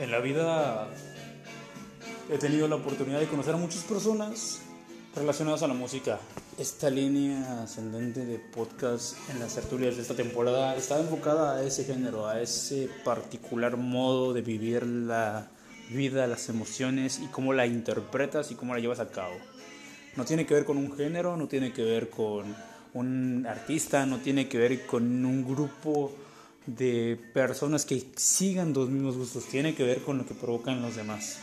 En la vida he tenido la oportunidad de conocer a muchas personas relacionadas a la música. Esta línea ascendente de podcast en las tertulias de esta temporada está enfocada a ese género, a ese particular modo de vivir la vida, las emociones y cómo la interpretas y cómo la llevas a cabo. No tiene que ver con un género, no tiene que ver con un artista, no tiene que ver con un grupo de personas que sigan los mismos gustos, tiene que ver con lo que provocan los demás.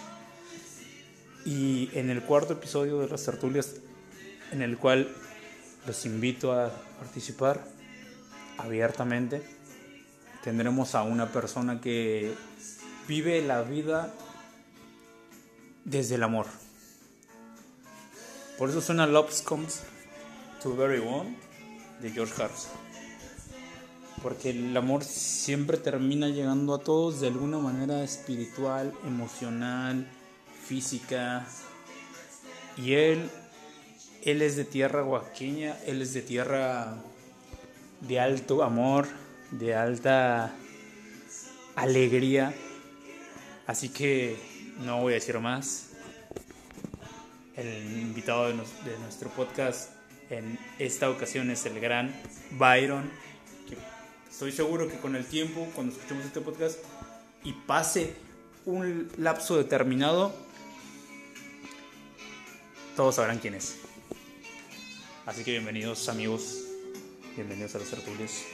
Y en el cuarto episodio de las tertulias, en el cual los invito a participar abiertamente, tendremos a una persona que vive la vida desde el amor. Por eso suena Love Comes to Very One de George Harrison. Porque el amor siempre termina llegando a todos de alguna manera espiritual, emocional, física. Y él, él es de tierra oaxaqueña, él es de tierra de alto amor, de alta alegría. Así que no voy a decir más. El invitado de nuestro podcast en esta ocasión es el gran Byron. Estoy seguro que con el tiempo, cuando escuchemos este podcast y pase un lapso determinado, todos sabrán quién es. Así que bienvenidos amigos, bienvenidos a los tertulios.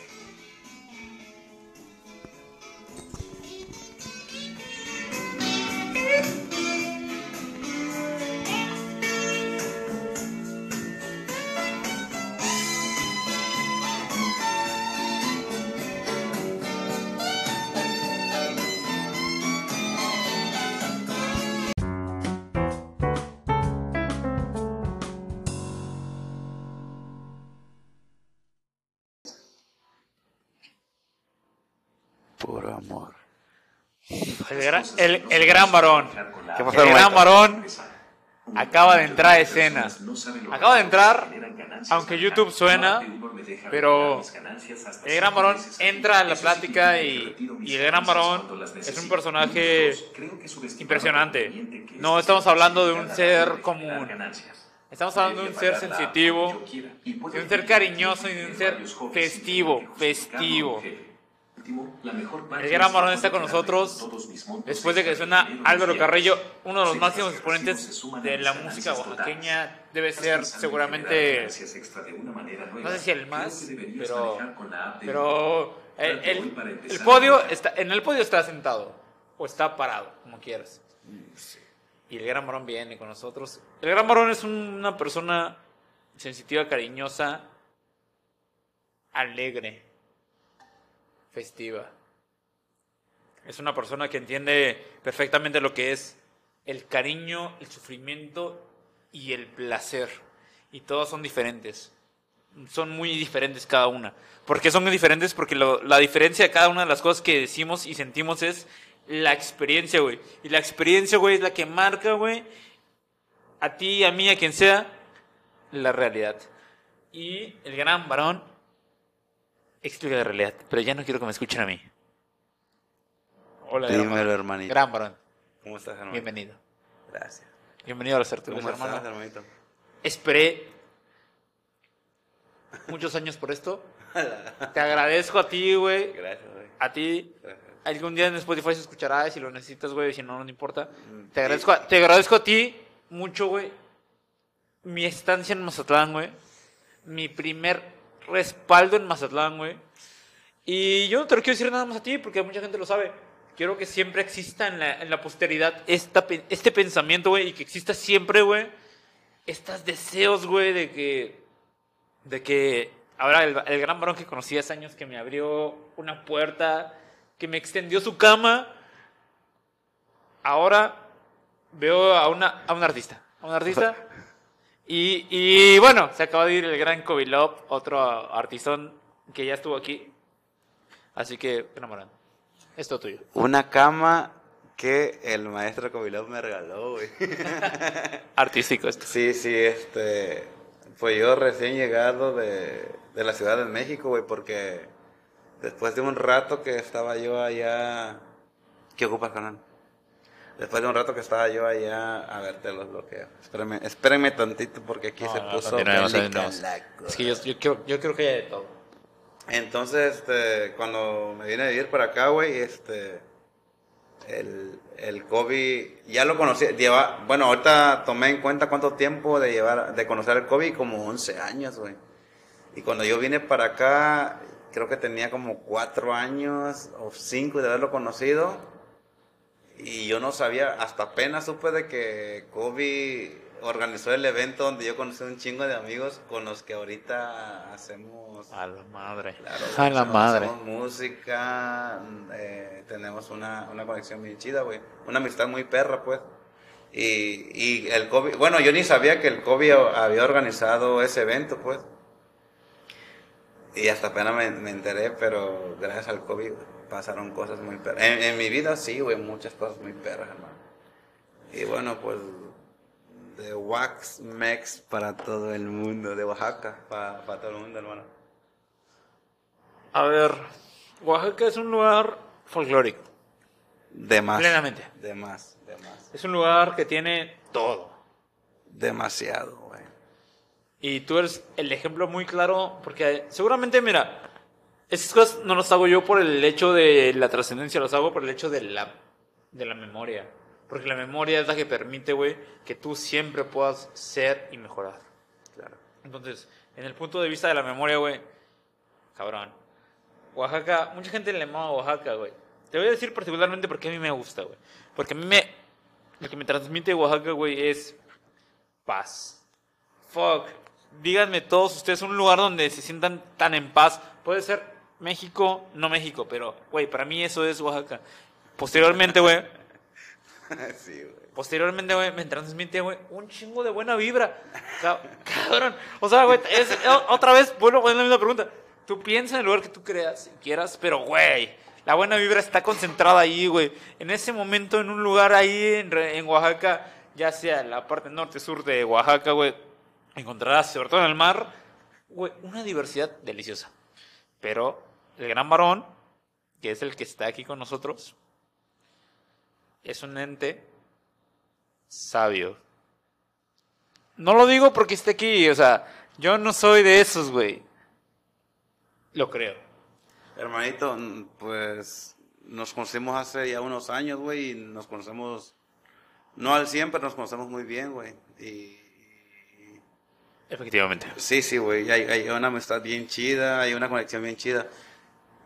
El gran, el, el gran varón. ¿Qué pasó, El gran varón acaba de entrar a escena. Acaba de entrar, aunque YouTube suena, pero el gran varón entra a la plática y, y el gran varón es un personaje impresionante. No estamos hablando de un ser común. Estamos hablando de un ser sensitivo, de un ser cariñoso y de un ser festivo, festivo. El gran varón está con nosotros después de que suena Álvaro Carrillo, uno de los máximos exponentes de la música oaxaqueña. Debe ser seguramente, no sé si el más, pero, pero el, el- el podio está, en el podio está sentado o está parado, como quieras. Y el gran varón viene con nosotros. El gran varón es un- una persona sensitiva, cariñosa, alegre festiva. Es una persona que entiende perfectamente lo que es el cariño, el sufrimiento y el placer. Y todos son diferentes. Son muy diferentes cada una. ¿Por qué son muy diferentes? Porque la diferencia de cada una de las cosas que decimos y sentimos es la experiencia, güey. Y la experiencia, güey, es la que marca, güey, a ti, a mí, a quien sea, la realidad. Y el gran varón explica la realidad, pero ya no quiero que me escuchen a mí. Hola, Dímelo, hermanito. Gran varón, ¿Cómo estás, hermanito? bienvenido. Gracias. Bienvenido a los tertulios, ¿Cómo estás, hermano. hermanito? Esperé muchos años por esto. Te agradezco a ti, güey. Gracias, güey. A ti. Gracias. Algún día en Spotify se escuchará si lo necesitas, güey. Si no, no importa. Mm, Te agradezco, a, te agradezco a ti mucho, güey. Mi estancia en Mazatlán, güey. Mi primer respaldo en Mazatlán, güey. Y yo no te lo quiero decir nada más a ti porque mucha gente lo sabe. Quiero que siempre exista en la, en la posteridad esta, este pensamiento, güey. Y que exista siempre, güey. Estos deseos, güey, de que. De que. Ahora, el, el gran varón que conocí hace años que me abrió una puerta, que me extendió su cama. Ahora veo a, una, a un artista. A un artista. Y, y bueno, se acaba de ir el gran Kovilov, otro artistón que ya estuvo aquí. Así que, enamorado. Es todo tuyo. Una cama que el maestro Kovilov me regaló, güey. Artístico esto. Sí, sí, este. Pues yo recién llegado de, de la Ciudad de México, güey, porque después de un rato que estaba yo allá. ¿Qué ocupas, canal? Después de un rato que estaba yo allá, a ver, te los bloqueo. Espérenme, espérenme tantito porque aquí se puso la Es que yo, yo, quiero, yo quiero que haya de todo. Entonces, este, cuando me vine a vivir para acá, güey, este, el, el COVID, ya lo conocí, lleva, bueno, ahorita tomé en cuenta cuánto tiempo de llevar, de conocer el COVID, como 11 años, güey. Y cuando yo vine para acá, creo que tenía como 4 años o 5 de haberlo conocido y yo no sabía, hasta apenas supe de que Kobe organizó el evento donde yo conocí un chingo de amigos con los que ahorita hacemos... A la madre. Claro, a la madre. Hacemos música, eh, tenemos una, una conexión bien chida, güey. Una amistad muy perra, pues. Y, y el Kobe, bueno, yo ni sabía que el Kobe había organizado ese evento, pues. Y hasta apenas me, me enteré, pero gracias al COVID pasaron cosas muy perras. En, mi vida sí, güey, muchas cosas muy perras, hermano. Y bueno, pues de Wax Mex para todo el mundo, de Oaxaca para, para todo el mundo, hermano. A ver, Oaxaca es un lugar folclórico. De más. Plenamente. De más, de más. Es un lugar que tiene todo. Demasiado, güey. Y tú eres el ejemplo muy claro, porque seguramente, mira, esas cosas no las hago yo por el hecho de la trascendencia, las hago por el hecho de la, de la memoria. Porque la memoria es la que permite, güey, que tú siempre puedas ser y mejorar. Claro. Entonces, en el punto de vista de la memoria, güey, cabrón. Oaxaca, mucha gente le llama Oaxaca, güey. Te voy a decir particularmente porque a mí me gusta, güey. Porque a mí me. Lo que me transmite Oaxaca, güey, es paz. Fuck. Díganme todos ustedes un lugar donde se sientan tan en paz. Puede ser México, no México, pero, güey, para mí eso es Oaxaca. Posteriormente, güey. sí, güey. Posteriormente, güey, me transmite, güey, un chingo de buena vibra. Cabrón. O sea, güey, es, otra vez, bueno, es la misma pregunta. Tú piensas en el lugar que tú creas, quieras, pero, güey, la buena vibra está concentrada ahí, güey. En ese momento, en un lugar ahí en, en Oaxaca, ya sea la parte norte-sur de Oaxaca, güey, encontrarás, sobre todo en el mar, güey, una diversidad deliciosa. Pero el gran varón, que es el que está aquí con nosotros, es un ente sabio. No lo digo porque esté aquí, o sea, yo no soy de esos, güey. Lo creo. Hermanito, pues nos conocimos hace ya unos años, güey, y nos conocemos, no al 100, pero nos conocemos muy bien, güey. Y Efectivamente. Sí, sí, güey. Hay, una amistad bien chida, hay una conexión bien chida.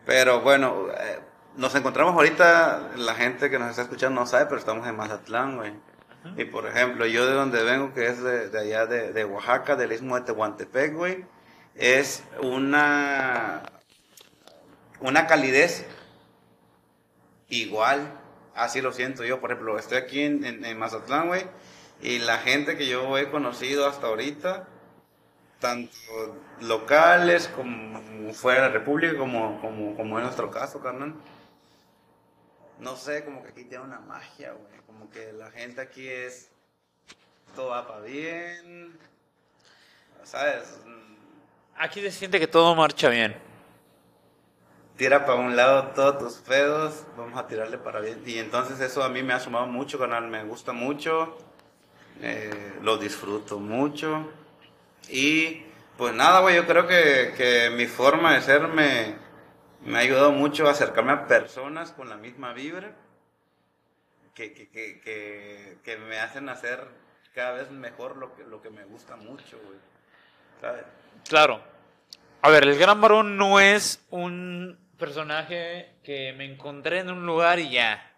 Pero bueno, eh, nos encontramos ahorita, la gente que nos está escuchando no sabe, pero estamos en Mazatlán, güey. Y por ejemplo, yo de donde vengo, que es de, allá de, Oaxaca, del istmo de Tehuantepec, güey, es una, una calidez igual. Así lo siento yo, por ejemplo, estoy aquí en, en Mazatlán, güey, y la gente que yo he conocido hasta ahorita, tanto locales como fuera de la República, como, como, como en nuestro caso, carnal. No sé, como que aquí tiene una magia, güey. Como que la gente aquí es. Todo va para bien. ¿Sabes? Aquí se siente que todo marcha bien. Tira para un lado todos tus pedos, vamos a tirarle para bien. Y entonces eso a mí me ha sumado mucho, carnal. Me gusta mucho. Eh, lo disfruto mucho. Y pues nada, güey, yo creo que, que, mi forma de ser me, me, ha ayudado mucho a acercarme a personas con la misma vibra que, que, que, que me hacen hacer cada vez mejor lo que, lo que me gusta mucho, güey. ¿Sabes? Claro. A ver, el gran varón no es un personaje que me encontré en un lugar y ya.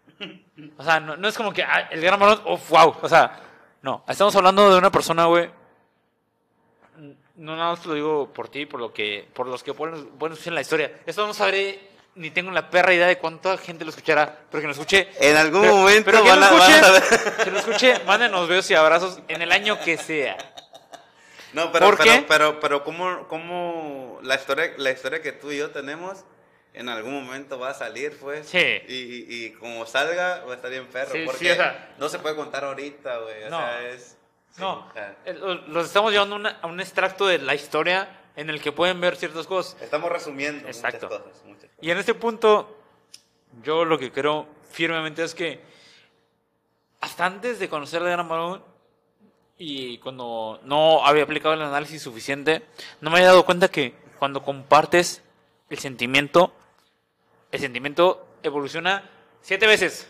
O sea, no, es como que ah, el gran varón, oh, wow. O sea, no. Estamos hablando de una persona, güey, no nada más lo digo por ti, por lo que, por los que pueden, pueden escuchar la historia. Esto no sabré, ni tengo la perra idea de cuánta gente lo escuchará, pero que lo escuche. En algún momento pero van, lo escuche, Que lo escuche, mándenos besos y abrazos en el año que sea. No, pero, pero, pero, pero, como, como la historia, la historia que tú y yo tenemos, en algún momento va a salir, pues. Sí. Y, y, como salga, va a estar bien perro. Sí, porque sí, o sea, no se puede contar ahorita, güey. O no. sea, es. No, los estamos llevando a un extracto de la historia en el que pueden ver ciertas cosas. Estamos resumiendo Exacto. muchas cosas, muchas cosas. Y en este punto, yo lo que creo firmemente es que hasta antes de conocer al Gran Varón y cuando no había aplicado el análisis suficiente, no me había dado cuenta que cuando compartes el sentimiento, el sentimiento evoluciona siete veces.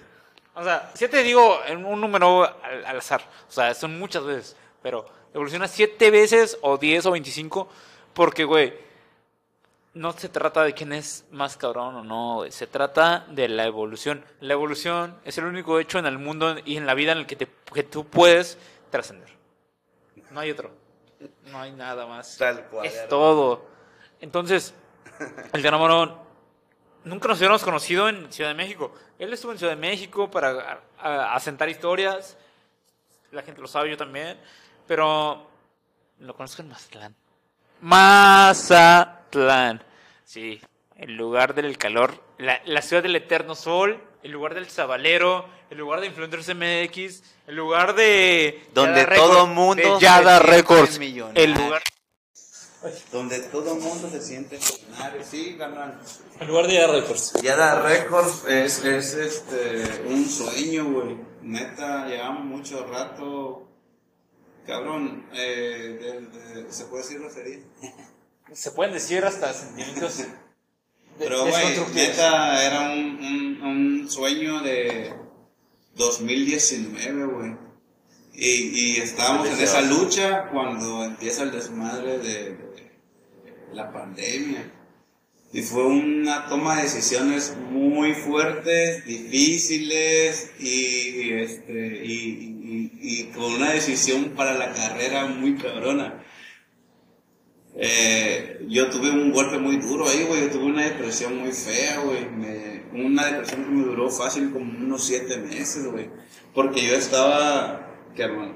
O sea, siete digo en un número al, al azar. O sea, son muchas veces. Pero evoluciona siete veces o diez o veinticinco. Porque, güey, no se trata de quién es más cabrón o no, güey. Se trata de la evolución. La evolución es el único hecho en el mundo y en la vida en el que, te, que tú puedes trascender. No hay otro. No hay nada más. Tal cual, es todo. Entonces, el Morón nunca nos hubiéramos conocido en Ciudad de México. Él estuvo en Ciudad de México para asentar historias. La gente lo sabe, yo también. Pero lo conozco en Mazatlán. Mazatlán. Sí, el lugar del calor, la, la ciudad del eterno sol, el lugar del sabalero, el lugar de Influencers MX, el lugar de... Donde Yada todo Records, mundo de Yada Records. El lugar... Donde todo el mundo se siente millonario. Sí, carnal. En lugar de Yada Records. Yada Records es, es este, un sueño, güey. Neta, llevamos mucho rato. Cabrón, eh, de- de- ¿se puede decir referir? Se pueden decir hasta sentimientos... de- Pero, güey, neta, era un, un, un sueño de 2019, güey. Y, y estábamos en esa lucha cuando empieza el desmadre de, la pandemia. Y fue una toma de decisiones muy fuertes, difíciles y, y, este, y, y- y con una decisión para la carrera muy cabrona. Eh, yo tuve un golpe muy duro ahí, güey. Yo tuve una depresión muy fea, güey. Una depresión que me duró fácil como unos siete meses, güey. Porque yo estaba, ¿qué hermano?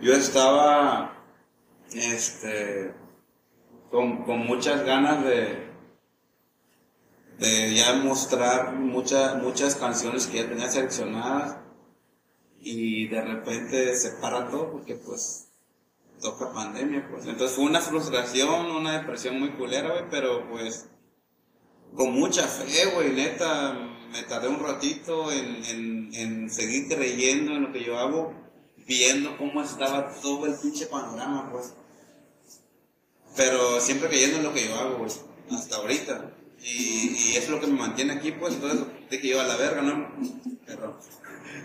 Yo estaba, este, con, con muchas ganas de, de ya mostrar muchas muchas canciones que ya tenía seleccionadas. Y de repente se para todo porque pues toca pandemia, pues. Entonces fue una frustración, una depresión muy culera, güey, pero pues con mucha fe, güey, neta, me tardé un ratito en, en, en seguir creyendo en lo que yo hago, viendo cómo estaba todo el pinche panorama, pues. Pero siempre creyendo en lo que yo hago, güey, hasta ahorita. Y, y es lo que me mantiene aquí, pues, entonces dije yo a la verga, ¿no? Pero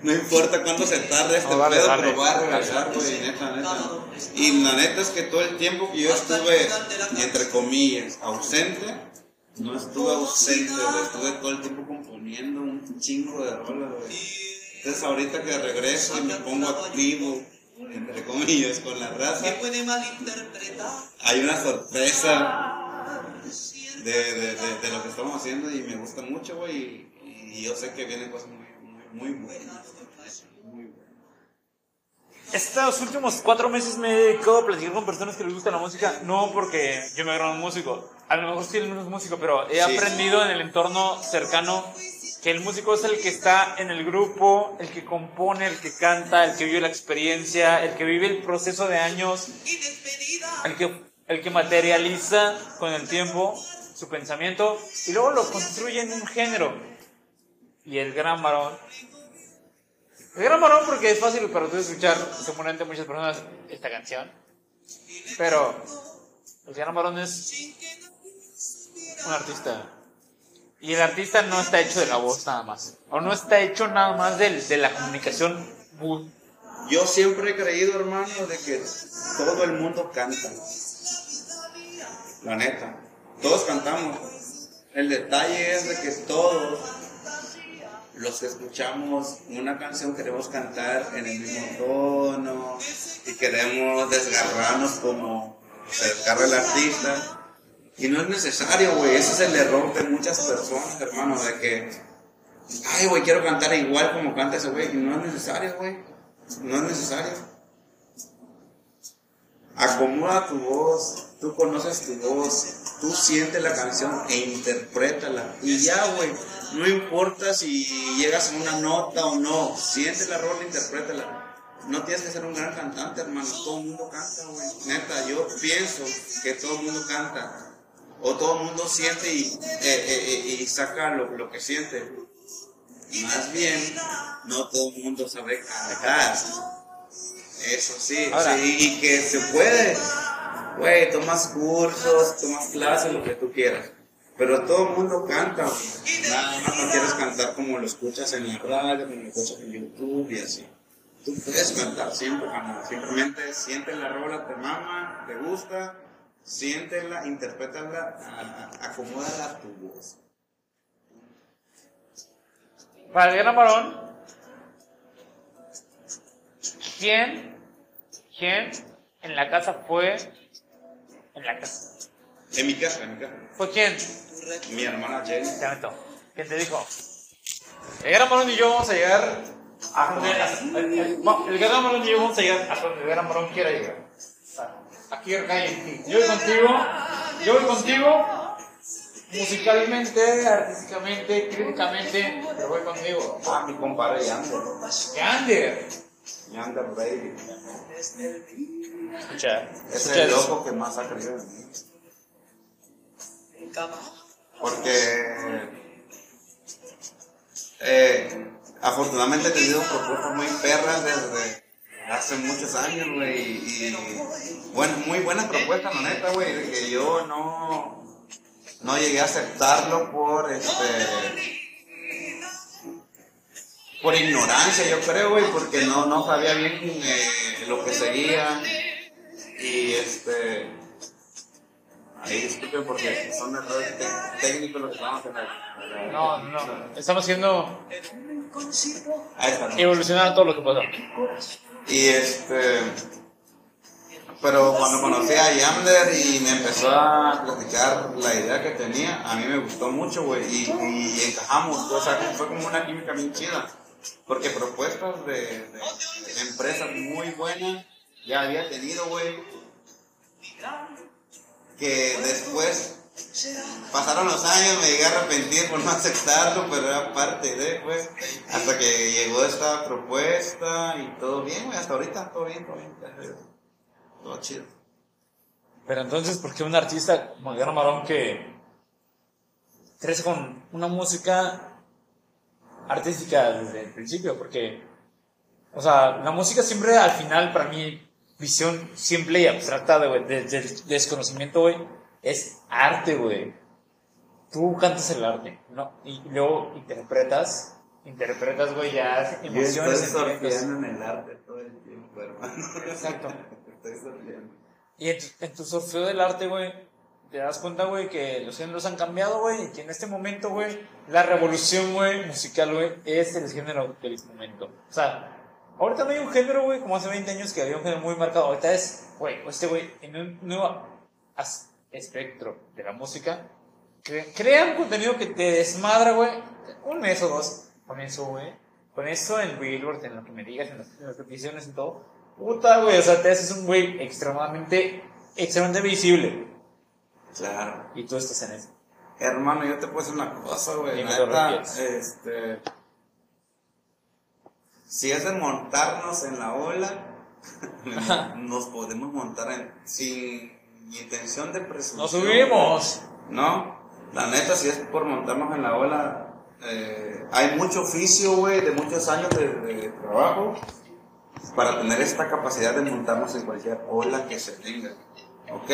no importa cuánto se tarde este No, dale, pedo, dale. pero va a regresar, güey, neta, neta. Y la neta es que todo el tiempo que yo estuve, entre comillas, ausente, no estuve ausente, estuve todo el tiempo componiendo un chingo de rolas, güey. Entonces ahorita que regreso y me pongo activo, entre comillas, con la raza, puede malinterpretar. hay una sorpresa de, de, de, de lo que estamos haciendo y me gusta mucho, güey, y, y yo sé que vienen cosas muy, muy, muy buenas. Muy buenas. Estos últimos cuatro meses me he dedicado a platicar con personas que les gusta la música, no porque yo me agarro un músico, a lo mejor sí él no es músico, pero he Sí. aprendido en el entorno cercano que el músico es el que está en el grupo, el que compone, el que canta, el que vive la experiencia, el que vive el proceso de años, el que, el que materializa con el tiempo su pensamiento y luego lo construye en un género. Y el gran varón. El gran varón porque es fácil para tú escuchar seguramente muchas personas esta canción. Pero el gran varón es un artista. Y el artista no está hecho de la voz nada más. O no está hecho nada más del- de, la comunicación. Yo siempre he creído, hermano, de que todo el mundo canta. La neta. Todos cantamos. El detalle es de que todos los que escuchamos una canción queremos cantar en el mismo tono y queremos desgarrarnos como se desgarra el artista. Y no es necesario, güey. Ese es el error de muchas personas, hermano, de que, ay, güey, quiero cantar igual como canta ese güey. Y no es necesario, güey. No es necesario. Acomoda tu voz, tú conoces tu voz, tú sientes la canción e interprétala. Y ya, güey, no importa si llegas a una nota o no, siente la rola, interprétala. No tienes que ser un gran cantante, hermano, todo el mundo canta, güey. Neta, yo pienso que todo el mundo canta. O todo el mundo siente y, eh, eh, eh, y saca lo, lo que siente. Más bien, no todo el mundo sabe cantar. Eso sí, Ahora. sí, y que se puede. Güey, tomas cursos, tomas clases, lo que tú quieras. Pero todo el mundo canta. Nada más no quieres cantar como lo escuchas en la radio, como lo escuchas en YouTube y así. Tú puedes cantar siempre, carnal. Simplemente siente la rola, te mama, te gusta, siéntela, interprétala, acomódala a tu voz. Para el gran varón, ¿quién, quién en la casa fue, en la casa, En mi casa, en mi casa. fue quién? Mi hermana Jenny. Te meto. ¿Quién te dijo? El gran varón y yo vamos a llegar a donde, el, el- gran y yo vamos a llegar a donde varón quiera llegar. O sea, Aquí acá en ti. Yo voy contigo, yo voy contigo, musicalmente, artísticamente, críticamente, pero voy contigo. Ah, mi compadre Yander. Yander. Yander Baby. Escucha, Es el loco que más ha creído en mí. Porque eh, afortunadamente he tenido propuestas muy perras desde hace muchos años, güey. Y, bueno, muy buenas propuestas, la neta, güey. de Que yo no, no llegué a aceptarlo por este. Por ignorancia, yo creo, güey, porque no, no sabía bien eh, lo que seguía. Y este. Ahí disculpen porque son errores técnicos los que estamos haciendo. No, no, estamos haciendo evolucionar todo lo que pasó. Y este. Pero cuando conocí a Yamler y me empezó a platicar la idea que tenía, a mí me gustó mucho, güey. Y, encajamos, o sea, fue como una química bien chida. Porque propuestas de- de empresas muy buenas ya había tenido, güey. Que después pasaron los años, me llegué a arrepentir por no aceptarlo, pero era parte de, güey. Hasta que llegó esta propuesta y todo bien, güey. Hasta ahorita todo bien, todo bien. Todo chido. Pero entonces, ¿por qué un artista como el Gran Marón que crece con una música artística desde el principio? Porque, o sea, la música siempre al final, para mí, visión simple y abstracta de, güey, de- del desconocimiento, güey, es arte, güey. Tú cantas el arte, ¿no? Y luego interpretas, interpretas, güey, ya emociones, sentimientos. en el arte todo el tiempo, hermano. Exacto. Estoy surfeando. Y en tu, en tu del arte, güey, te das cuenta, güey, que los géneros han cambiado, güey, y que en este momento, güey, la revolución, güey, musical, güey, es el género del momento. O sea, ahorita no hay un género, güey, como hace 20 años que había un género muy marcado. Ahorita es, güey, este güey, en un nuevo as- espectro de la música, cre- crea un contenido que te desmadra, güey, un mes o dos, con eso, güey, con eso en Billboard, en lo que me digas, en las, en las peticiones y todo. Puta, güey, o sea, te haces un güey extremadamente, extremadamente visible. Claro. Y tú estás en eso. Hermano, yo te puedo decir una cosa, güey. Neta, este. Si es de montarnos en la ola, nos podemos montar en, sin intención de presunción. ¡Nos subimos! No, la neta, si es por montarnos en la ola, eh, hay mucho oficio, güey, de muchos años de, de trabajo para tener esta capacidad de montarnos en cualquier ola que se tenga. Ok,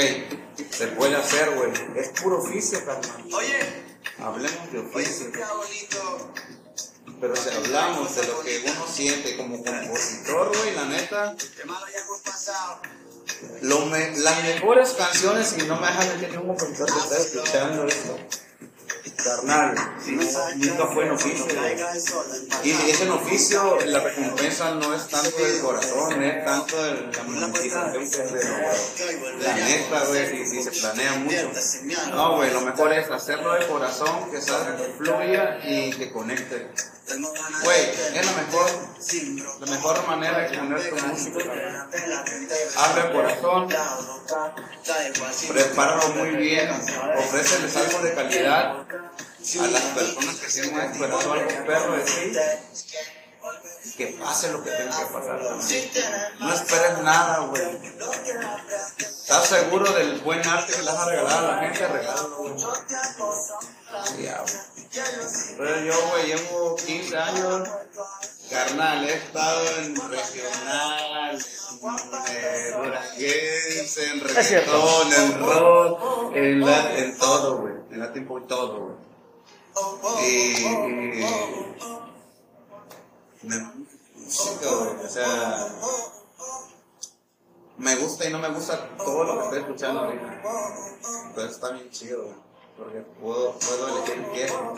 se puede hacer, güey. Es puro oficio, carnal. Oye, Hablemos de oficio. qué bonito. Pero si hablamos de lo que uno siente como compositor, güey, la neta, Hermano, ya hemos pasado. Lo me- las mejores canciones, y no me dejas mentir ningún compositor que esté escuchando esto, carnal, nunca fue en oficio. Y es en oficio, la recompensa no es tanto del corazón, es tanto de la monetización que se de La neta, güey, si se planea mucho. No, güey, lo mejor es hacerlo de corazón, que salga, que fluya y que conecte. Güey, es la mejor, la mejor manera de poner tu música. Abre el corazón, prepáralo muy bien, ofréceles algo de calidad a las personas que tienen esperando algo perro de ti. Que pase lo que tenga que pasar. No esperes nada, güey. ¿Estás seguro del buen arte que le vas a regalar a la gente? Regálalo, güey. Pero yo, güey, llevo 15 años. Carnal, he estado en regional, en duranguense, en Es cierto. reggaetón, en rock, en, la- en todo, güey. En latin pop, todo, güey. Y. y me, música, güey. O sea. Me gusta y no me gusta todo lo que estoy escuchando ahorita. Pero está bien chido, güey. Porque puedo, puedo elegir qué no.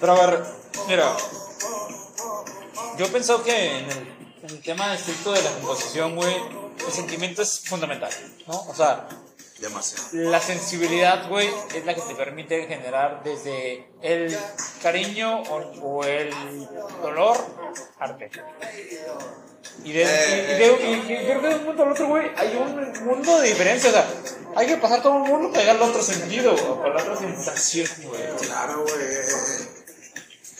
Pero a ver, mira. Yo pienso que en el, en el tema estricto de la composición, güey, el sentimiento es fundamental, ¿no? O sea, Demasiado. la sensibilidad, güey, es la que te permite generar desde el cariño o, o el dolor, arte. Y, de, y, y de- y- y creo que de un punto al otro, güey, hay un mundo de diferencia. O sea, hay que pasar todo el mundo para llegar al otro sentido, o a la otra sensación, güey. Claro, güey.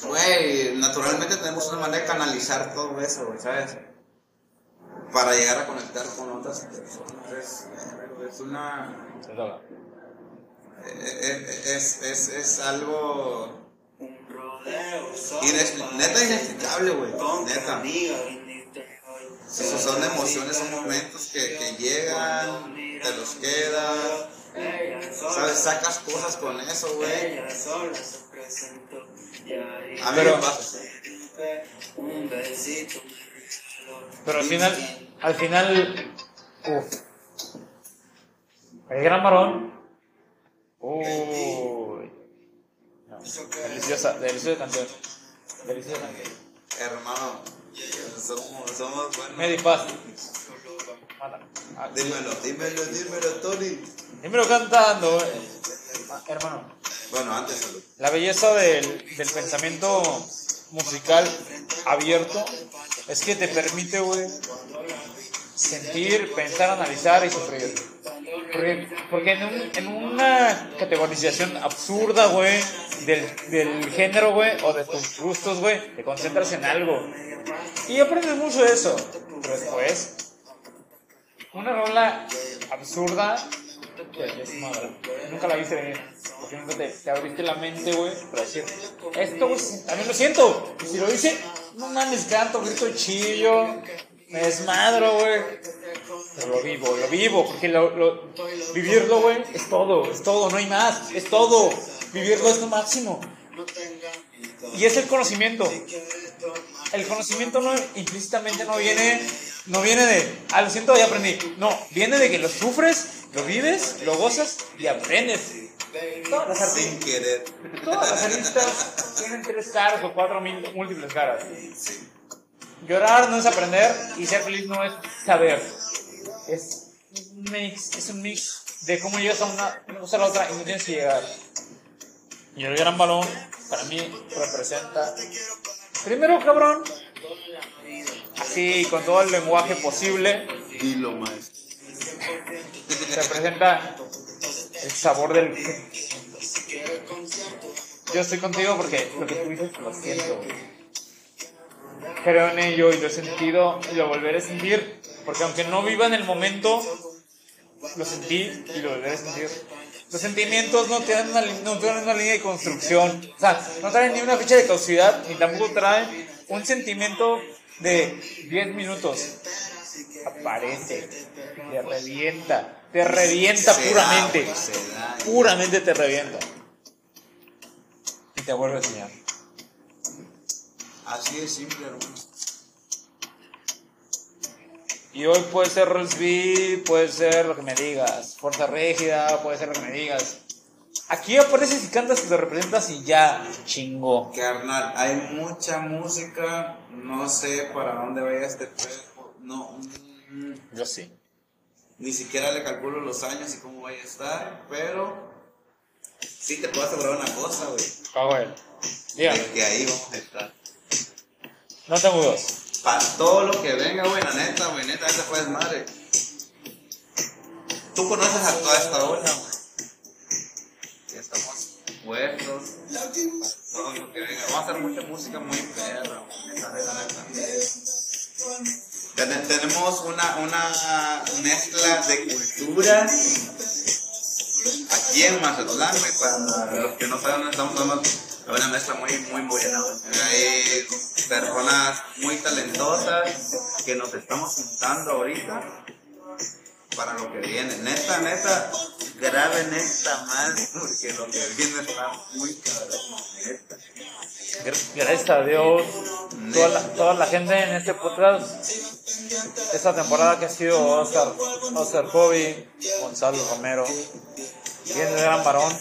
Güey, naturalmente tenemos una manera de canalizar todo eso, güey, ¿sabes? Para llegar a conectar con otras personas. Es, es una. Es, es, es, es algo. Ines- neta inexplicable, güey. Neta. Sí, son emociones, son momentos que, que llegan, te los quedas. ¿Sabes? Sacas cosas con eso, güey. A mí Pero- me pasa. Pero al final, al final, uff. El gran varón. Uy. No, deliciosa, deliciosa canción. Deliciosa canción. Hermano, somos, somos buenos. Dímelo, dímelo, dímelo, Tony. Dímelo cantando, eh. Hermano. Bueno, antes salud. La belleza del, del pensamiento musical abierto es que te permite, güey, sentir, pensar, analizar y sufrir. Porque, en, un- en una categorización absurda, güey, del, del género, güey, o de tus gustos, güey, te concentras en algo. Y aprendes mucho de eso. Pero después, una rola absurda. Nunca la viste venir. Porque nunca te, te abriste la mente, güey, para decir, esto, güey, también lo siento. Y si lo dice, no mames, canto, grito chillo, me desmadro, güey. Pero lo vivo, lo vivo, porque lo, lo- vivirlo, güey, es todo, es todo, no hay más, es todo. Vivirlo es lo máximo. Y es el conocimiento. El conocimiento no, implícitamente no viene, no viene de, ah, lo siento, ya aprendí. No, viene de que lo sufres, lo vives, lo gozas y aprendes. Todas las, Sin querer. todas las aristas tienen tres caras o cuatro mil- múltiples caras. Llorar no es aprender y ser feliz no es saber. Es un mix, es un mix de cómo llegas a una, una cosa a la otra y no tienes que llegar. Y el gran balón para mí representa, primero cabrón, así con todo el lenguaje posible, Dilo, maestro. representa el sabor del yo estoy contigo porque lo que tú dices lo siento creo en ello y lo he sentido y lo volveré a sentir porque aunque no viva en el momento lo sentí y lo a sentir los sentimientos no tienen una, li- no una línea de construcción o sea no traen ni una fecha de caducidad ni tampoco traen un sentimiento de 10 minutos aparece, te revienta, te revienta puramente, da. puramente te revienta. Y te vuelve a enseñar. Así de simple, hermano. Y hoy puede ser Rollsby, puede ser lo que me digas, Fuerza Régida, puede ser lo que me digas. Aquí apareces y cantas y te representas y ya, chingo. Carnal, hay mucha música. No sé para dónde vaya este pedo. No, mm, Yo sí. ni siquiera le calculo los años y cómo vaya a estar. Pero sí te puedo asegurar una cosa, güey. Ah, bueno. Dígame, Que ahí vamos a estar. no tengo dudas. Para todo lo que venga, güey, la neta, güey, neta, esa fue desmadre. Tú conoces a toda esta ola, güey. Ya estamos para Todo lo que venga. Vamos a hacer mucha música muy perra, güey, Tenemos una, una mezcla de cultura. Aquí en Mazatlán, güey, para los que no saben, estamos dando una mezcla muy, muy buena. Hay personas muy talentosas que nos estamos juntando ahorita para lo que viene. Neta, neta, graben esta más porque lo que viene está muy cabrón. Neta. Gra- Gracias a Dios, toda la, toda la gente en este podcast, esta temporada que ha sido Oscar, Oscar Kobe, Gonzalo Romero, el gran varón.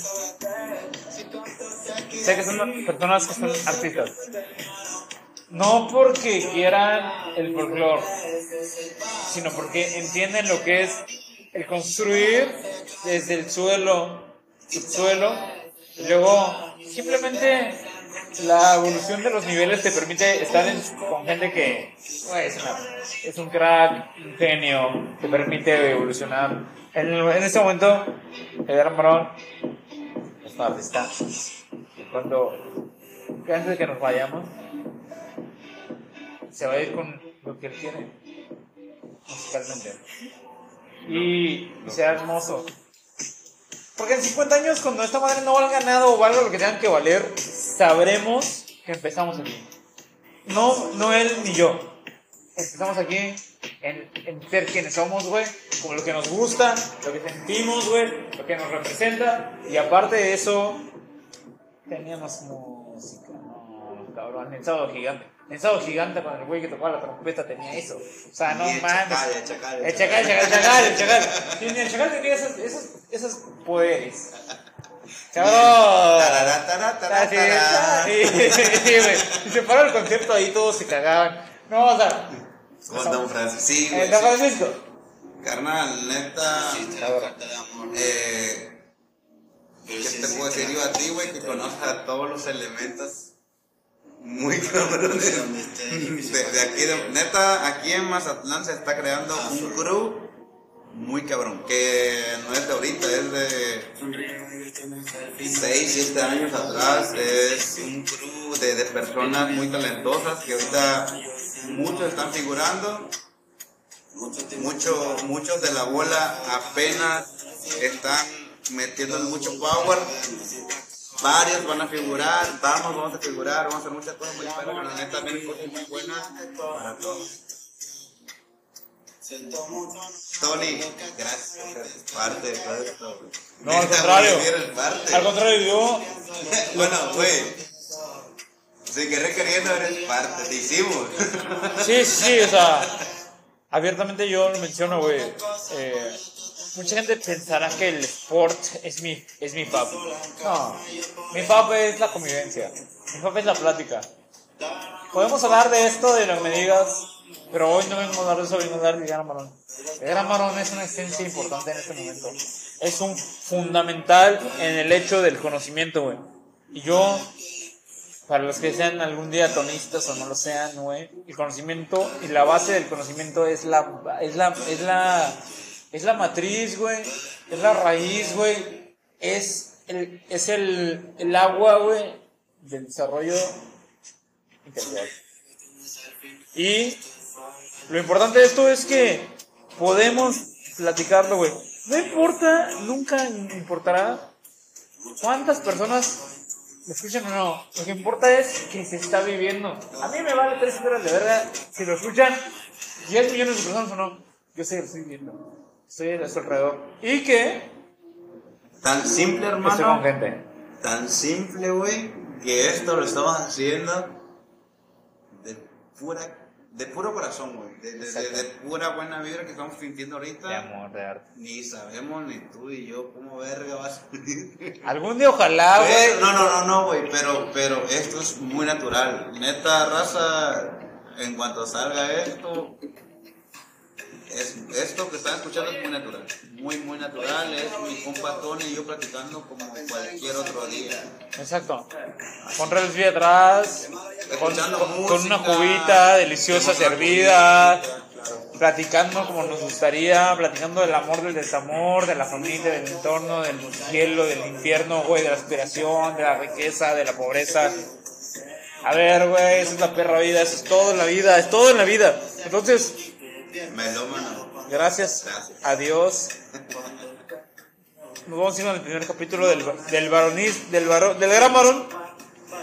Sé que son personas que son artistas. No porque quieran el folclore, sino porque entienden lo que es el construir desde el suelo, subsuelo, y luego simplemente la evolución de los niveles te permite estar en- con gente que es, una- un crack, un genio, te permite evolucionar. En, este momento, el gran artista. Y Cuando, antes de que nos vayamos, se va a ir con lo que él quiere musicalmente. Y, será hermoso. Porque en 50 años, cuando esta madre no valga nada o valga lo que tengan que valer, sabremos que empezamos aquí. No, no él ni yo. Empezamos aquí en, en ser quienes somos, güey. Como lo que nos gusta, lo que sentimos, güey. Lo que nos representa. Y aparte de eso, teníamos música. No, cabrón. El sábado gigante. El sábado gigante con el güey que tocaba la trompeta tenía eso. O sea, no mames. chacal, el chacal, el chacal, el chacal, el chacal, el chacal. El chacal tenía esos, esos, esos poderes. Cabrón. Ah, sí, sí, güey. Y se paró el concierto ahí, todos se cagaban. No, o sea, Como Don Francisco. Sí, eh, güey. Don sí. Francisco. Carnal, neta. Eh, ¿Qué te puedo decir yo a ti, güey? Que conoces a todos los elementos muy cabrones. De, de aquí, de- neta, aquí en Mazatlán se está creando un crew muy cabrón. Que no es de ahorita, es de 6, 7 años atrás. Es un crew de, de personas muy talentosas que ahorita muchos están figurando. Mucho, muchos de la bola apenas están metiéndole mucho power. Varios van a figurar, vamos, vamos a figurar, vamos a hacer muchas cosas muy buenas, pero la neta vienen cosas muy buenas para todos. Tony, gracias por parte. No, al contrario. parte. Al contrario, yo, Bueno, güey. Sin querer queriendo eres parte, te hicimos. sí, sí, o sea, abiertamente yo lo menciono, güey. Eh, mucha gente pensará que el sport es mi, es mi pap. No, mi pap es la convivencia. Mi pap es la plática. Podemos hablar de esto, de lo que me digas, pero hoy no vengo a hablar de eso, vengo a hablar de Gran Marón. Gran Marón es una esencia importante en este momento. Es un fundamental en el hecho del conocimiento, güey. Y yo, para los que sean algún día tonistas o no lo sean, güey, el conocimiento y la base del conocimiento es la, es la, es la, es la matriz, güey, es la raíz, güey, es el, es el, el agua, güey, del desarrollo integral. Y lo importante de esto es que podemos platicarlo, güey. No importa, nunca importará cuántas personas lo escuchan o no. Lo que importa es que se está viviendo. A mí me vale tres horas de verga si lo escuchan 10 millones de personas o no. Yo sé que lo estoy viendo. Estoy a su alrededor. Y que Tan simple, estoy con hermano. gente. Tan simple, güey, que esto lo estamos haciendo de pura, de puro corazón, güey. De, de- de- de pura buena vibra que estamos sintiendo ahorita. De amor, de arte. Ni sabemos ni tú y yo cómo verga va a salir. Algún día ojalá, Güey, güey. No, no, no, no, güey, pero, pero esto es muy natural. Neta, raza, en cuanto salga esto, es, esto que están escuchando es muy natural. Muy, muy natural. Es mi compa Tony y yo platicando como cualquier otro día. Exacto. Con Reels atrás, con, con- con una cubita deliciosa servida, platicando como nos gustaría, platicando del amor, del desamor, de la familia, del entorno, del cielo, del infierno, güey, de la aspiración, de la riqueza, de la pobreza. A ver, güey, esa es la perra vida, eso es todo en la vida, es todo en la vida. Entonces, Melómano. gracias Gracias. a Dios. nos vamos a ir al primer capítulo del, del varonis, del, varo- del gran varón.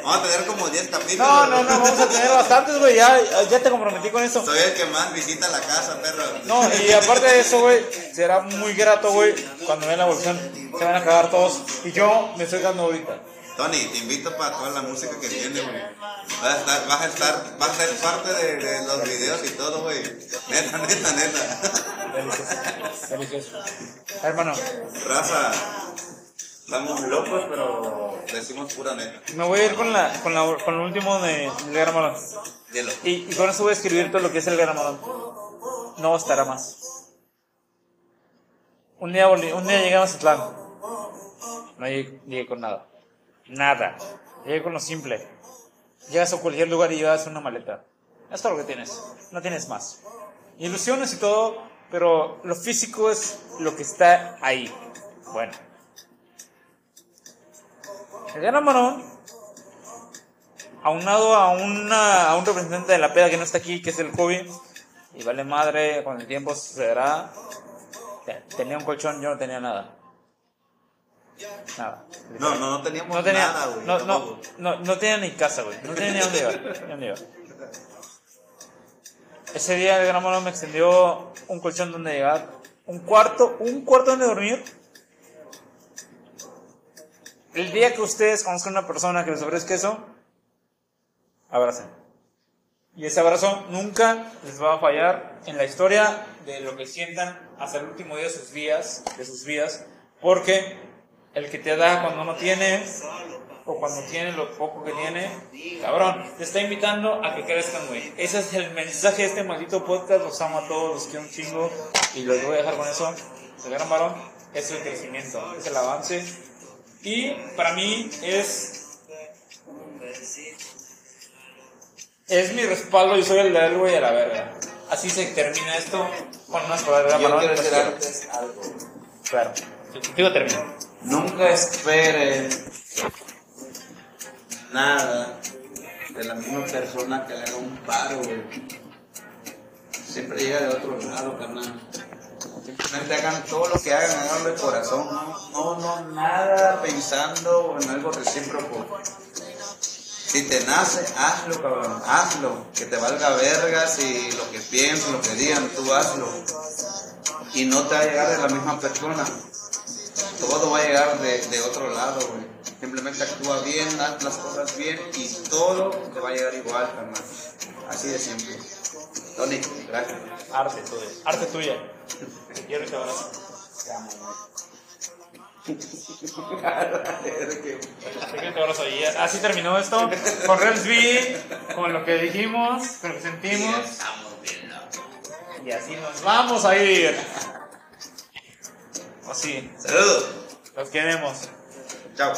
Vamos a tener como 10 capítulos. No, no, no, vamos a tener bastantes, güey, ya, ya te comprometí con eso. Soy el que más visita la casa, perro. No, y aparte de eso, güey, será muy grato, güey, cuando vean la evolución, se van a cagar todos. Y yo me estoy dando ahorita. Tony, te invito para toda la música que viene, güey. Vas a estar, vas a estar, vas a ser parte de, de los videos y todo, güey. Neta, neta, neta. Delicioso. Delicioso. Hermano, Raza, estamos locos, pero decimos pura neta. me voy a ir con, la, con, la, con lo último de, varón. Dilo. Y, y con eso voy a escribir todo lo que es el varón. No bastará más. Un día, un día llegué a Mazatlán. No llegué, llegué con nada. Nada. Llegué con lo simple. Llegas a cualquier lugar y llevas una maleta. Es todo lo que tienes. No tienes más. Ilusiones y todo, pero lo físico es lo que está ahí. Bueno. El gran varón aunado a, una, a un representante de la peda que no está aquí, que es el COVID, y vale madre, con el tiempo sucederá. Te- Tenía un colchón, yo no tenía nada. Nada. No, no, no teníamos No tenía, nada, güey. no, no, no, no tenía ni casa, güey. No tenía ni dónde llevar. dónde llevar. Ese día el gran mono me extendió un colchón donde llegar, un cuarto, un cuarto donde dormir. El día que ustedes conozcan a una persona que les ofrezca eso, abracen. Y ese abrazo nunca les va a fallar en la historia de lo que sientan hasta el último día de sus vidas, de sus vidas, porque el que te da cuando no tienes o cuando tiene lo poco que tiene, cabrón, te está invitando a que crezcan, güey. Ese es el mensaje de este maldito podcast. Los amo a todos, los quiero un chingo y los voy a dejar con eso. El gran varón es el crecimiento, es el avance. Y para mí es es mi respaldo y soy el de él, güey, a la verga. Así se termina esto con unas palabras. Yo quiero decir antes algo. Claro. Digo, termino. Nunca esperen nada de la misma persona que le haga un paro, güey. Siempre llega de otro lado, carnal. Simplemente hagan todo lo que hagan, háganlo de corazón. No, no, no, nada pensando en algo recíproco. Si te nace, hazlo, cabrón, hazlo. Que te valga verga si lo que piensen, lo que digan, tú hazlo. Y no te va a llegar de la misma persona todo va a llegar de, de otro lado, güey. Simplemente actúa bien, haz las cosas bien y todo te va a llegar igual, carnal. Así de simple. Tony, gracias. Arte tuya. Arte tuya. Te quiero y te abrazo. Te quiero y te abrazo. Y así terminó esto. Con Reels B, con lo que dijimos, con lo que sentimos. Y así nos vamos a ir. Así. Saludos. Los queremos. Chao.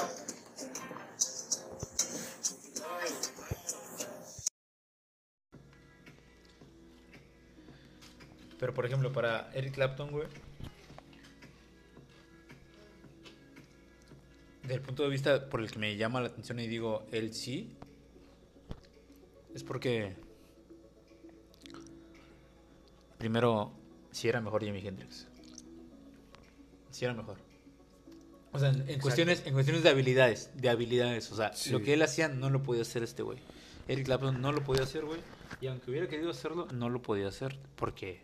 Pero por ejemplo, para Eric Clapton, güey. Del punto de vista por el que me llama la atención y digo, él sí. Es porque. Primero, sí era mejor Jimi Hendrix. Sí era mejor. O sea, en, en cuestiones, en cuestiones de habilidades, de habilidades, o sea, Sí. lo que él hacía no lo podía hacer este güey. Eric Clapton no lo podía hacer, güey. Y aunque hubiera querido hacerlo, no lo podía hacer porque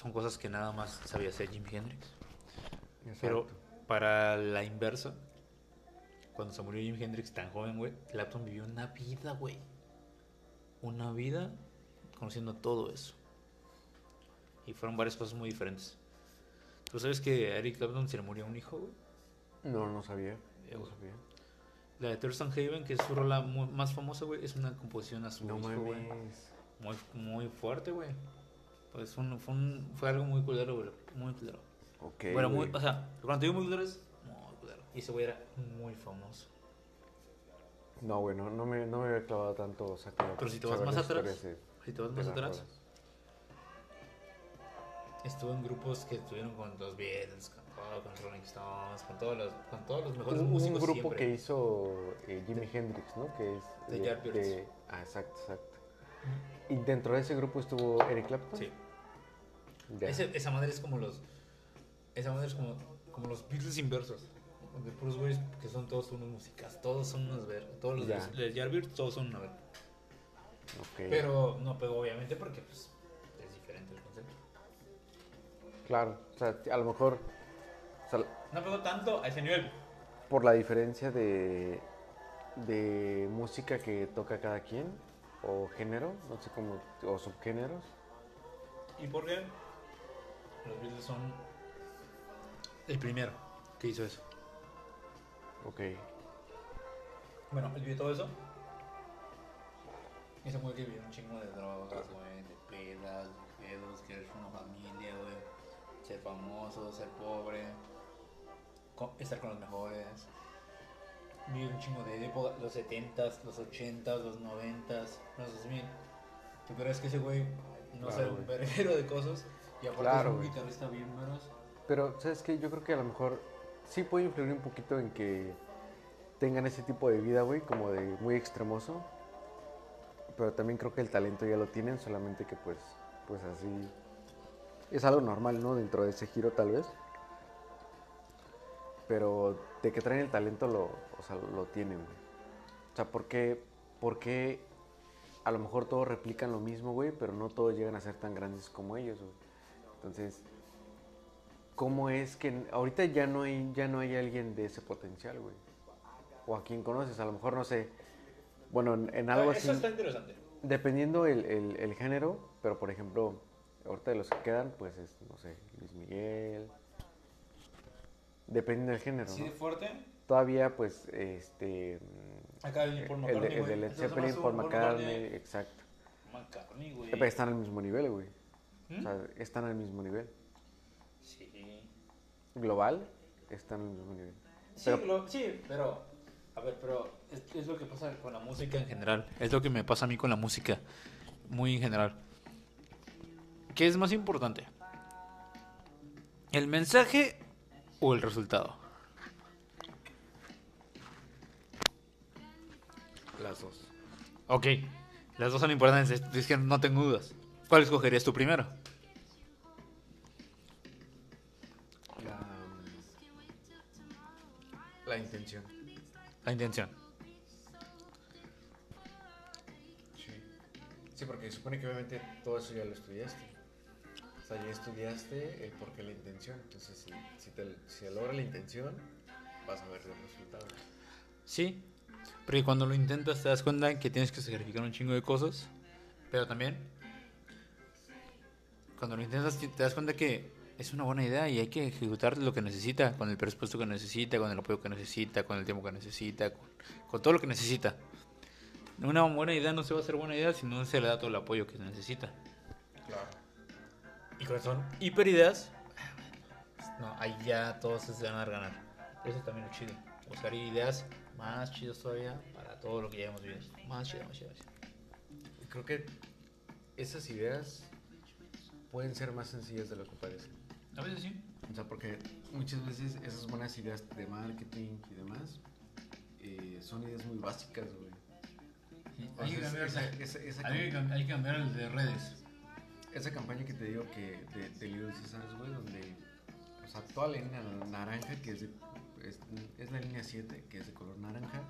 son cosas que nada más sabía hacer Jimi Hendrix. Pero para la inversa, cuando se murió Jimi Hendrix tan joven, güey, Clapton vivió una vida, güey. Una vida conociendo todo eso. Y fueron varias cosas muy diferentes. ¿Tú sabes que a Eric Clapton se le murió un hijo, güey? No, no sabía. Eh, No sabía. La de Thurston Haven, que es su rola mu- más famosa, güey, es una composición a su No hijo, güey. Muy, muy fuerte, güey. Pues un- fue, un- fue algo muy culero, güey. Muy culero. Ok. bueno, muy, o sea, cuando digo muy culero es muy culero. Y ese güey era muy famoso. No, güey, no, no me, no me había clavado tanto. O sea, Pero si te vas más atrás, si te vas más atrás. Estuvo en grupos que estuvieron con los Beatles, con, todo, con Rolling Stones, con todos los, con todos los mejores Un, un músicos grupo siempre. que hizo eh, Jimi Hendrix, ¿no? Que es The de- Yardbirds. de- Ah, exacto, exacto. Y dentro de ese grupo estuvo Eric Clapton. Sí. Ese- esa madre es como los. Esa madre es como, como los Beatles inversos. De puros güeyes que son todos unos músicas, todos son unos ver, todos los de, Yardbirds todos son una ver. Ok. Pero no pegó obviamente porque pues Claro, o sea, a lo mejor, o sea, No pegó tanto a ese nivel. por la diferencia de, de música que toca cada quien, o género, no sé cómo, o subgéneros. ¿Y por qué? Los Beatles son el primero que hizo eso. Ok. Bueno, él vio todo eso. Ese güey que vivió un chingo de drogas, güey, de pedas, de pedos, querer una familia, güey. Ser famoso, ser pobre, estar con los mejores. Vivió un chingo de época, los 70s, los 80s, los 90s, los 2000. ¿Tú crees que ese güey no Claro, sea un verguero de cosas? Y aparte Claro, es un guitarrista bien veraz. Pero, ¿sabes qué? Yo creo que a lo mejor sí puede influir un poquito en que tengan ese tipo de vida, güey, como de muy extremoso. Pero también creo que el talento ya lo tienen, solamente que pues, pues así es algo normal, ¿no? Dentro de ese giro tal vez. Pero de que traen el talento lo, o sea, lo tienen, güey. O sea, ¿por qué, por qué a lo mejor todos replican lo mismo, güey, pero no todos llegan a ser tan grandes como ellos, güey? Entonces, ¿cómo es que ahorita ya no hay ya no hay alguien de ese potencial, güey? O a quien conoces, a lo mejor no sé. Bueno, en, en algo así, Eso está interesante. dependiendo el, el- el género, pero por ejemplo, ahorita de los que quedan, pues es, no sé, Luis Miguel. Dependiendo del género, ¿no? de fuerte. Todavía, pues, este. Acá el Paul el, McCartney, de, el de Led Zeppelin, Paul McCartney, exacto. McCartney, güey. Pero están al mismo nivel, güey. ¿Mm? O sea, están al mismo nivel. Sí. Global, están al mismo nivel. Sí, Pero- lo- sí, pero. A ver, pero es, es lo que pasa con la música en general. Es lo que me pasa a mí con la música. Muy en general. ¿Qué es más importante? ¿El mensaje o el resultado? Las dos. Ok, las dos son importantes. Es que no tengo dudas. ¿Cuál escogerías tú primero? La, la intención. La intención. Sí. Sí, porque supone que obviamente todo eso ya lo estudiaste. O sea, ya estudiaste el por qué la intención. Entonces, si, si, te, si se logra la intención, vas a ver los resultados. Sí, porque cuando lo intentas te das cuenta que tienes que sacrificar un chingo de cosas, pero también cuando lo intentas te das cuenta que es una buena idea y hay que ejecutar lo que necesita, con el presupuesto que necesita, con el apoyo que necesita, con el tiempo que necesita, con, con todo lo que necesita. Una buena idea no se va a hacer buena idea si no se le da todo el apoyo que necesita. Claro. Y cuando son hiper ideas, no, ahí ya todos se van a ganar. Eso también es chido. Buscar ideas más chidas todavía para todo lo que ya hemos vivido. Más chido, más chido, más chido. Creo que esas ideas pueden ser más sencillas de lo que parecen. A veces sí. O sea, porque muchas veces esas buenas ideas de marketing y demás eh, son ideas muy básicas, güey. Hay que cambiar, esa, esa- esa hay que cam- cam- hay que cambiar el de redes. Esa campaña que te digo que de, de Little Caesars, güey, donde, o sea, toda la línea naranja, que es, de, es, es la línea 7, que es de color naranja,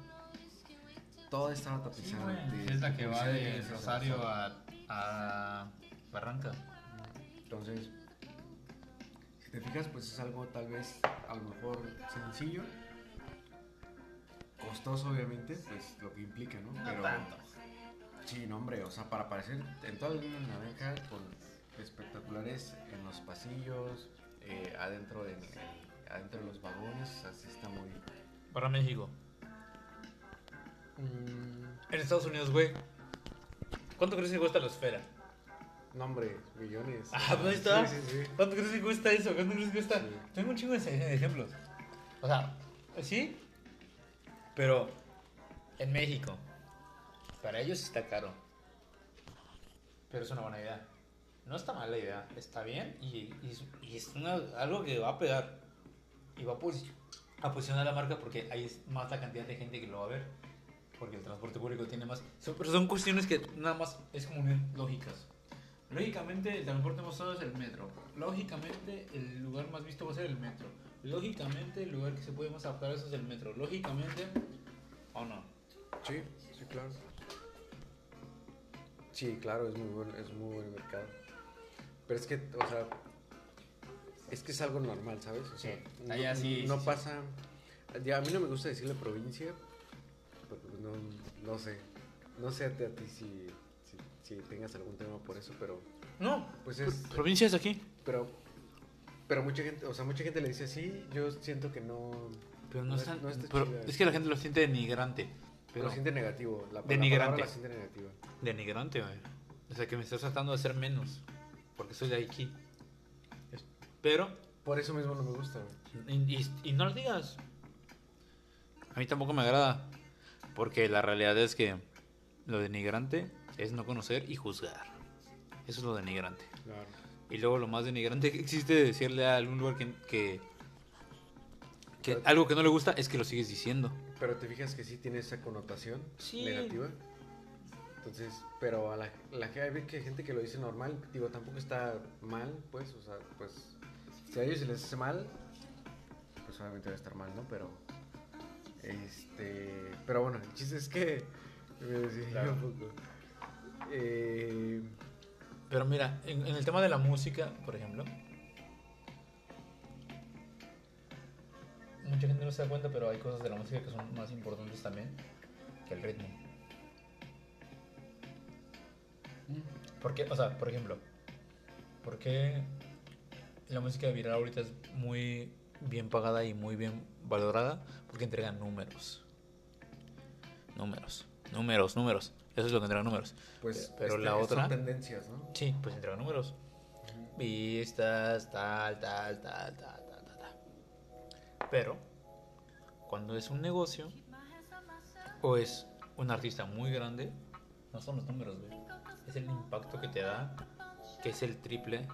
toda estaba tapizada. de es la que va de Rosario a, a Barranca. Entonces, si te fijas, pues es algo tal vez a lo mejor sencillo, costoso obviamente, pues lo que implica, ¿no? No tanto. Sí, no, hombre, o sea, para aparecer en toda la línea naranja con espectaculares en los pasillos, eh, adentro, de, adentro de los vagones, así está muy... Para México. Mm, En Estados Unidos, güey. ¿Cuánto crees que cuesta la esfera? no, hombre, millones. Ah, pues ahí está. Sí, sí, sí. ¿Cuánto crees que cuesta eso? ¿Cuánto crees que cuesta? Sí. Tengo un chingo de ejemplos. O sea, sí, pero en México, para ellos está caro. Pero es una buena idea. No está mal la idea, está bien y, y es, y es una- algo que va a pegar. Y va a, posi- a posicionar la marca porque hay más la cantidad de gente que lo va a ver. Porque el transporte público tiene más. son- pero son cuestiones que nada más es como lógicas. Lógicamente, el transporte más usado es el metro. Lógicamente, el lugar más visto va a ser el metro. lógicamente, el lugar que se puede más adaptar a eso es el metro. Lógicamente, ¿o no? Sí, sí, claro. Sí, claro, es muy buen, es muy buen mercado. Pero es que, o sea, es que es algo normal, ¿sabes? O sea, Sí, allá no, sí, no sí, pasa. Ya, a mí no me gusta decirle provincia, porque pues no, no sé. No sé a ti, a ti si, si, si tengas algún tema por eso, pero No, pues es. Provincias aquí. Pero, pero mucha gente, o sea, mucha gente le dice así. Yo siento que no. Pero no, es- están. no está pero es que la gente lo siente denigrante. Pero lo siente negativo. La, Denigrante. la siente negativa. Denigrante, güey. O sea, que me estás tratando de hacer menos. Porque soy de aquí. Pero, Por eso mismo no me gusta, güey. y, y- y no lo digas. A mí tampoco me agrada. Porque la realidad es que lo denigrante es no conocer y juzgar. Eso es lo denigrante. Claro. Y luego lo más denigrante que existe de decirle a algún lugar que, que, que algo que no le gusta es que lo sigues diciendo. Pero te fijas que sí tiene esa connotación Sí. negativa. Entonces, pero a la, la que hay que gente que lo dice normal, digo, tampoco está mal, pues, o sea, pues, si a ellos se les hace mal, pues obviamente va a estar mal, ¿no? Pero, este, pero bueno, el chiste es que me desvié Claro. un poco. Eh, Pero mira, en, en el tema de la música, por ejemplo, mucha gente no se da cuenta, pero hay cosas de la música que son más importantes también que el ritmo. ¿Por qué? O sea, por ejemplo, ¿por qué la música viral ahorita es muy bien pagada y muy bien valorada? Porque entregan números. Números, números, números. Eso es lo que entregan números. pues, pero este, la son otra... tendencias, ¿no? Sí, pues entrega números. Vistas, tal, tal, tal, tal. Pero, cuando es un negocio o es un artista muy grande, no son los números, güey. Es el impacto que te da, que es el triple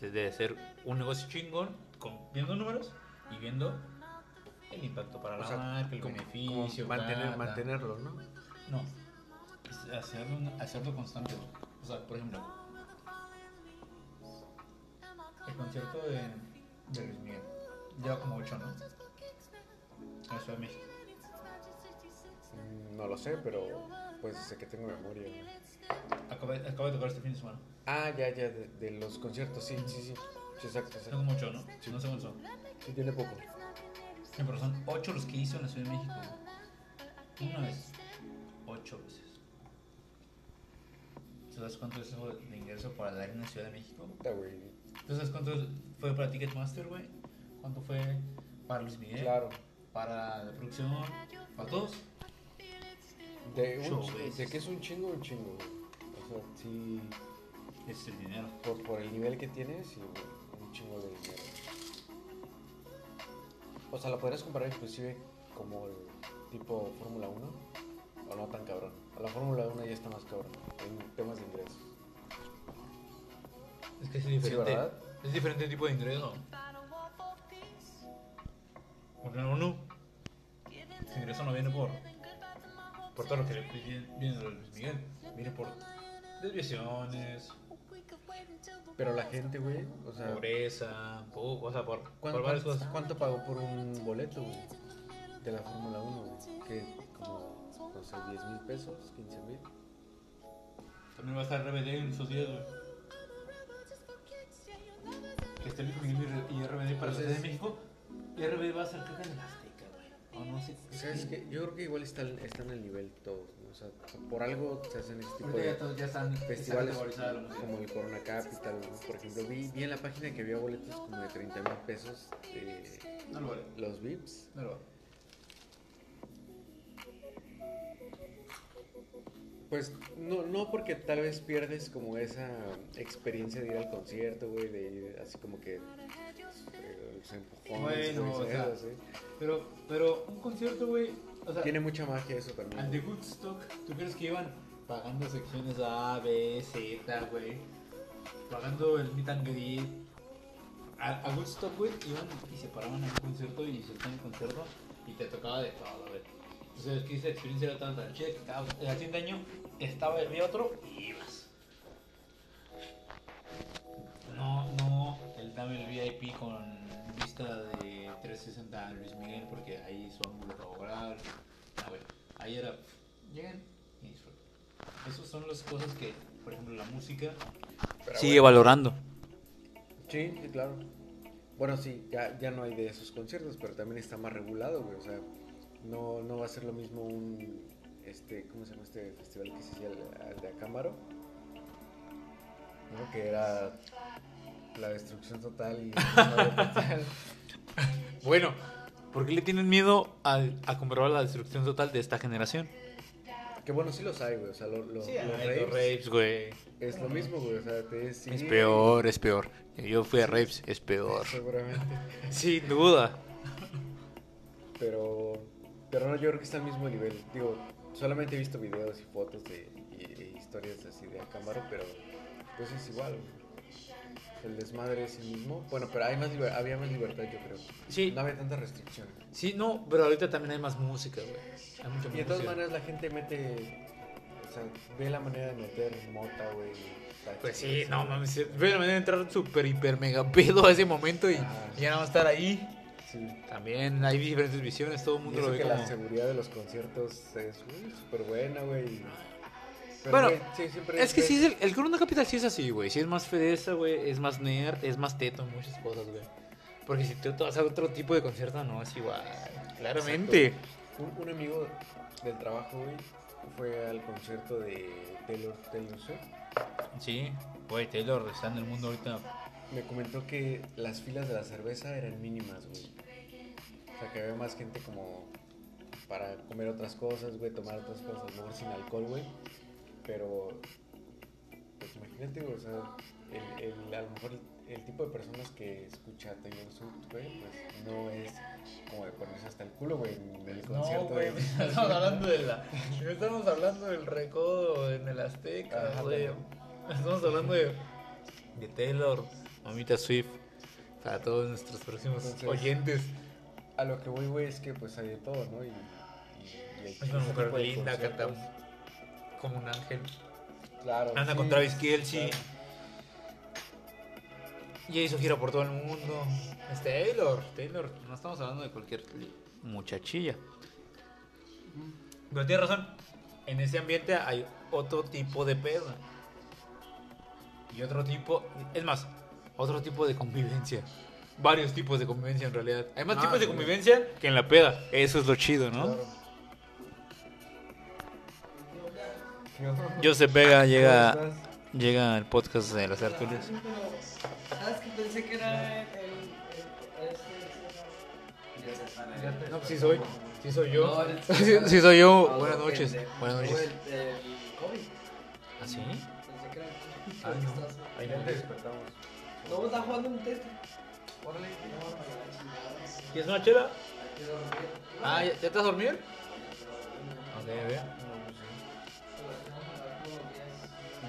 de- ser un negocio chingón, con, viendo números y viendo el impacto para la O sea, marca, el como- beneficio, como mantener, mantenerlo, ¿no? No, hacerlo, hacerlo constante. O sea, por ejemplo, el concierto de, de Luis Miguel lleva como 8, ¿no? En Ciudad de México. Mm, No lo sé, pero pues sé que tengo memoria. acaba de tocar este fin de semana. Ah, ya, ya, de, de los conciertos, sí, sí, sí. Sí, exacto, Son exacto. como 8, ¿no? No sé cuántos son. Sí, tiene poco. Sí, pero son 8 los que hizo en la Ciudad de México. Una vez. 8 veces. ¿Sabes cuánto es eso de ingreso para la Arena Ciudad de México? Puta, güey. ¿Tú sabes cuánto fue para Ticketmaster, güey? ¿Cuánto fue para Luis Miguel? Claro. Para la producción, para todos. De, un, de que es un chingo, un chingo. O sea, sí, es el dinero. por, por el nivel que tienes, sí, un chingo de dinero. O sea, lo podrías comparar inclusive como el tipo Fórmula 1, o no tan cabrón. A la Fórmula 1 ya está más cabrón en temas de ingresos. Es que es diferente. es diferente tipo de ingreso. Porque. Su ingreso no viene por, por todo lo que le viene, viene de Luis Miguel. Viene por desviaciones, Pero la gente, güey, o sea, pobreza, po- o sea, por, ¿cuánto, por varias cosas. cuánto pagó por un boleto, güey? De la Fórmula 1, güey. Que como, no sé, 10 mil pesos, 15 mil. También va a estar RBD en esos días, güey. Que esté Luis Miguel y RBD para la Ciudad de México. Y RBD va a ser creo que en el Azteca, güey. O no sé. ¿Sabes qué? Yo creo que igual están, están al nivel todos, ¿no? O sea, por algo se hacen este tipo ya, de todos ya están festivales como el Corona Capital, ¿no? Por ejemplo, vi, vi en la página que había boletos como de 30 mil pesos de No lo vale. los VIPs. No lo vale. Pues no, no porque tal vez pierdes como esa experiencia de ir al concierto, güey, de ir así como que eh, empujones, Bueno, güey, o sea, ¿sabes? Sí. Pero, pero un concierto, güey. O sea, Tiene mucha magia eso también. al de Woodstock, ¿tú crees que iban pagando secciones A, B, Z, güey? Pagando el meet and greet. A, a Woodstock, güey, iban y se paraban en un concierto y se en el concierto y te tocaba de todo, güey. Entonces, es que esa experiencia era tan tan chida que cada, al siguiente año estaba había otro y ibas. No, no, el dame el VIP con música de 360 a Luis Miguel porque ahí su ángulo laboral. Ah, bueno, ahí era, llegan y disfrutan. Esas son las cosas que, por ejemplo, la música sigue valorando. Sí, sí, claro. Bueno, sí, ya, ya no hay de esos conciertos, pero también está más regulado, güey. O sea, no, no va a ser lo mismo un, este, ¿cómo se llama este festival que se hacía el, el de Acámbaro? ¿No? Que era la destrucción total y... total. Bueno, ¿por qué le tienen miedo a, a comprobar la destrucción total de esta generación? que bueno, sí los hay, güey. O sea, lo- lo- los rapes, güey. es lo mismo, güey. O sea, te sí, Es peor, es peor. Yo fui a rapes, es peor. Seguramente. Sin duda. Pero, pero no, yo creo que está al mismo nivel. Digo, solamente he visto videos y fotos de y, y historias así de Acámbaro, pero pues es igual. güey. El desmadre es el mismo. Bueno, pero hay más había más libertad, yo creo. Sí. No había tantas restricciones. Sí, no, pero ahorita también hay más música, güey. Hay mucha Y de todas música. maneras la gente mete, o sea, ve la manera de meter mota, güey. Pues sí, no mames. Ve la manera de entrar súper, hiper, mega pedo a ese momento y, Ah. y ya nada más estar ahí. Sí. También hay diferentes visiones, todo el Y mundo eso lo ve que como... la seguridad de los conciertos es súper buena, güey. Bueno, sí, siempre Es que sí, es el, el Corona Capital sí es así, güey. Sí es más fedeza, güey. Es más nerd, es más teto muchas cosas, güey. Porque si tú te vas a otro tipo de concierto, no es igual. Claramente. Un, un amigo del trabajo, güey, fue al concierto de Taylor, Taylor Swift. Sí, güey, Taylor está en el mundo ahorita. Me comentó que las filas de la cerveza eran mínimas, güey. O sea, que había más gente como para comer otras cosas, güey, tomar otras cosas, mejor sin alcohol, güey. Pero, pues imagínate, güey, o sea, el, el, a lo mejor el, el tipo de personas que escucha Taylor Swift, güey, pues no es como de ponerse hasta el culo, güey, en el concierto. de- estamos hablando de la. Estamos hablando del recodo en el Azteca, Ajá, güey. Estamos hablando de, de Taylor, Mamita Swift. Para todos nuestros próximos Entonces, oyentes. A lo que voy, güey, es que pues hay de todo, ¿no? Y, y, y hay Es una mujer linda, canta conciertos. Como un ángel. Claro. Anda sí, con Travis Kelce. claro. Y hizo gira por todo el mundo. Es Taylor, Taylor. No estamos hablando de cualquier muchachilla. Pero tienes razón. En ese ambiente hay otro tipo de pedo. Y otro tipo. Es más, otro tipo de convivencia. Varios tipos de convivencia en realidad. Hay más Ah, tipos de convivencia que en la peda. Eso es lo chido, ¿no? Claro. Joseph Vega llega, llega al podcast de las tertulias. ¿Sabes que pensé que era el. el, el- No, pues sí soy. Sí soy yo. No, el- Sí, sí soy yo. No, Buenas el noches. de- Buenas no, noches. El, el COVID. ¿Ah, sí? Pensé que era el COVID. Ah, ¿Qué no. estás? Ahí te despertamos. No, está jugando un test. ¿Quieres una chela? Ah, ¿ya, ya te vas a dormir? Ok, a ver.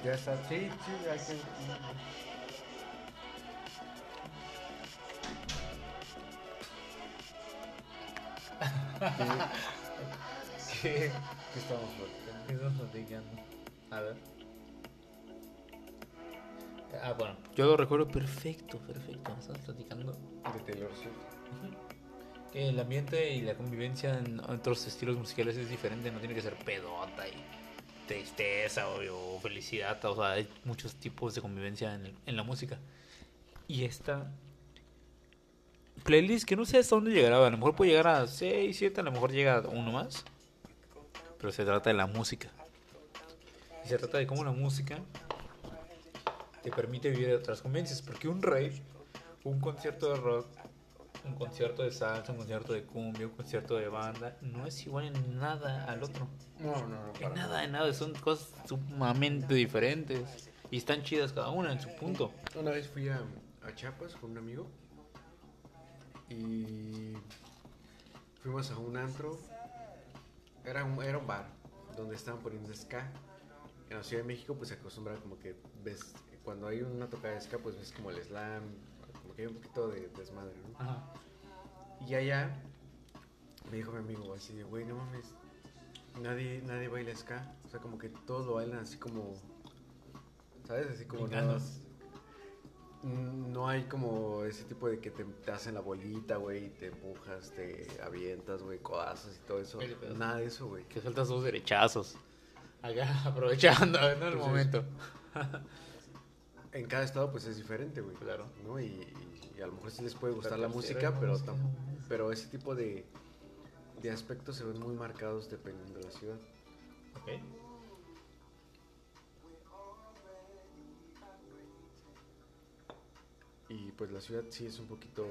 Ya está. Sí, sí, hay que. ¿Qué? ¿Qué estamos platicando? ¿Qué estamos platicando? A ver. Ah, bueno. Yo lo recuerdo perfecto, perfecto. Estamos platicando De Taylor Swift. que el ambiente y la convivencia en otros estilos musicales es diferente. No tiene que ser pedota y tristeza o, o felicidad. O sea, hay muchos tipos de convivencia en, el- en la música. Y esta playlist que no sé hasta dónde llegará. A lo mejor puede llegar a 6, 7, a lo mejor llega a uno más. Pero se trata de la música. Y se trata de cómo la música te permite vivir otras convivencias. Porque un rave, un concierto de rock, un concierto de salsa, un concierto de cumbia, un concierto de banda, no es igual en nada al otro. No, no, no. En nada, en nada. Son cosas sumamente diferentes. Y están chidas cada una en su punto. Una vez fui a, a Chiapas con un amigo y fuimos a un antro. Era un, era un bar donde estaban poniendo ska. En la Ciudad de México pues se acostumbra como que ves, cuando hay una tocada de ska pues ves como el slam, como que hay un poquito de desmadre, ¿no? Ajá. Y allá me dijo mi amigo así de, güey, no mames, nadie, nadie baila ska. O sea, como que todos lo bailan así como, ¿sabes? Así como nada No hay como ese tipo de que te, te hacen la bolita, güey, te empujas, te avientas, güey, codazos y todo eso. Nada de eso, güey. Que sueltas dos derechazos. Acá, aprovechando, ¿no? El Entonces- momento. En cada estado, pues es diferente, güey. Claro. ¿no? Y, y- y a lo mejor sí les puede gustar Pero la música, pero, música. pero ese tipo de, de aspectos se ven muy marcados dependiendo de la ciudad. Ok. Y pues la ciudad sí es un poquito.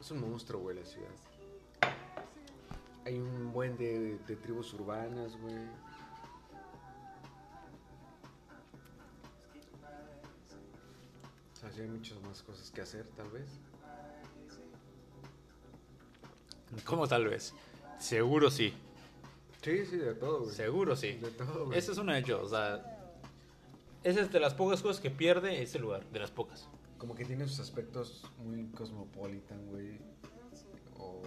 Es un monstruo, güey, la ciudad. Hay un buen de, de tribus urbanas, güey. Sí hay muchas más cosas que hacer, tal vez. ¿Cómo tal vez? Seguro sí. Sí, sí, de todo, güey. Seguro sí. De todo, güey. Eso es un hecho, o sea. Esa es de las pocas cosas que pierde ese lugar, de las pocas. Como que tiene sus aspectos muy cosmopolitan, güey. O.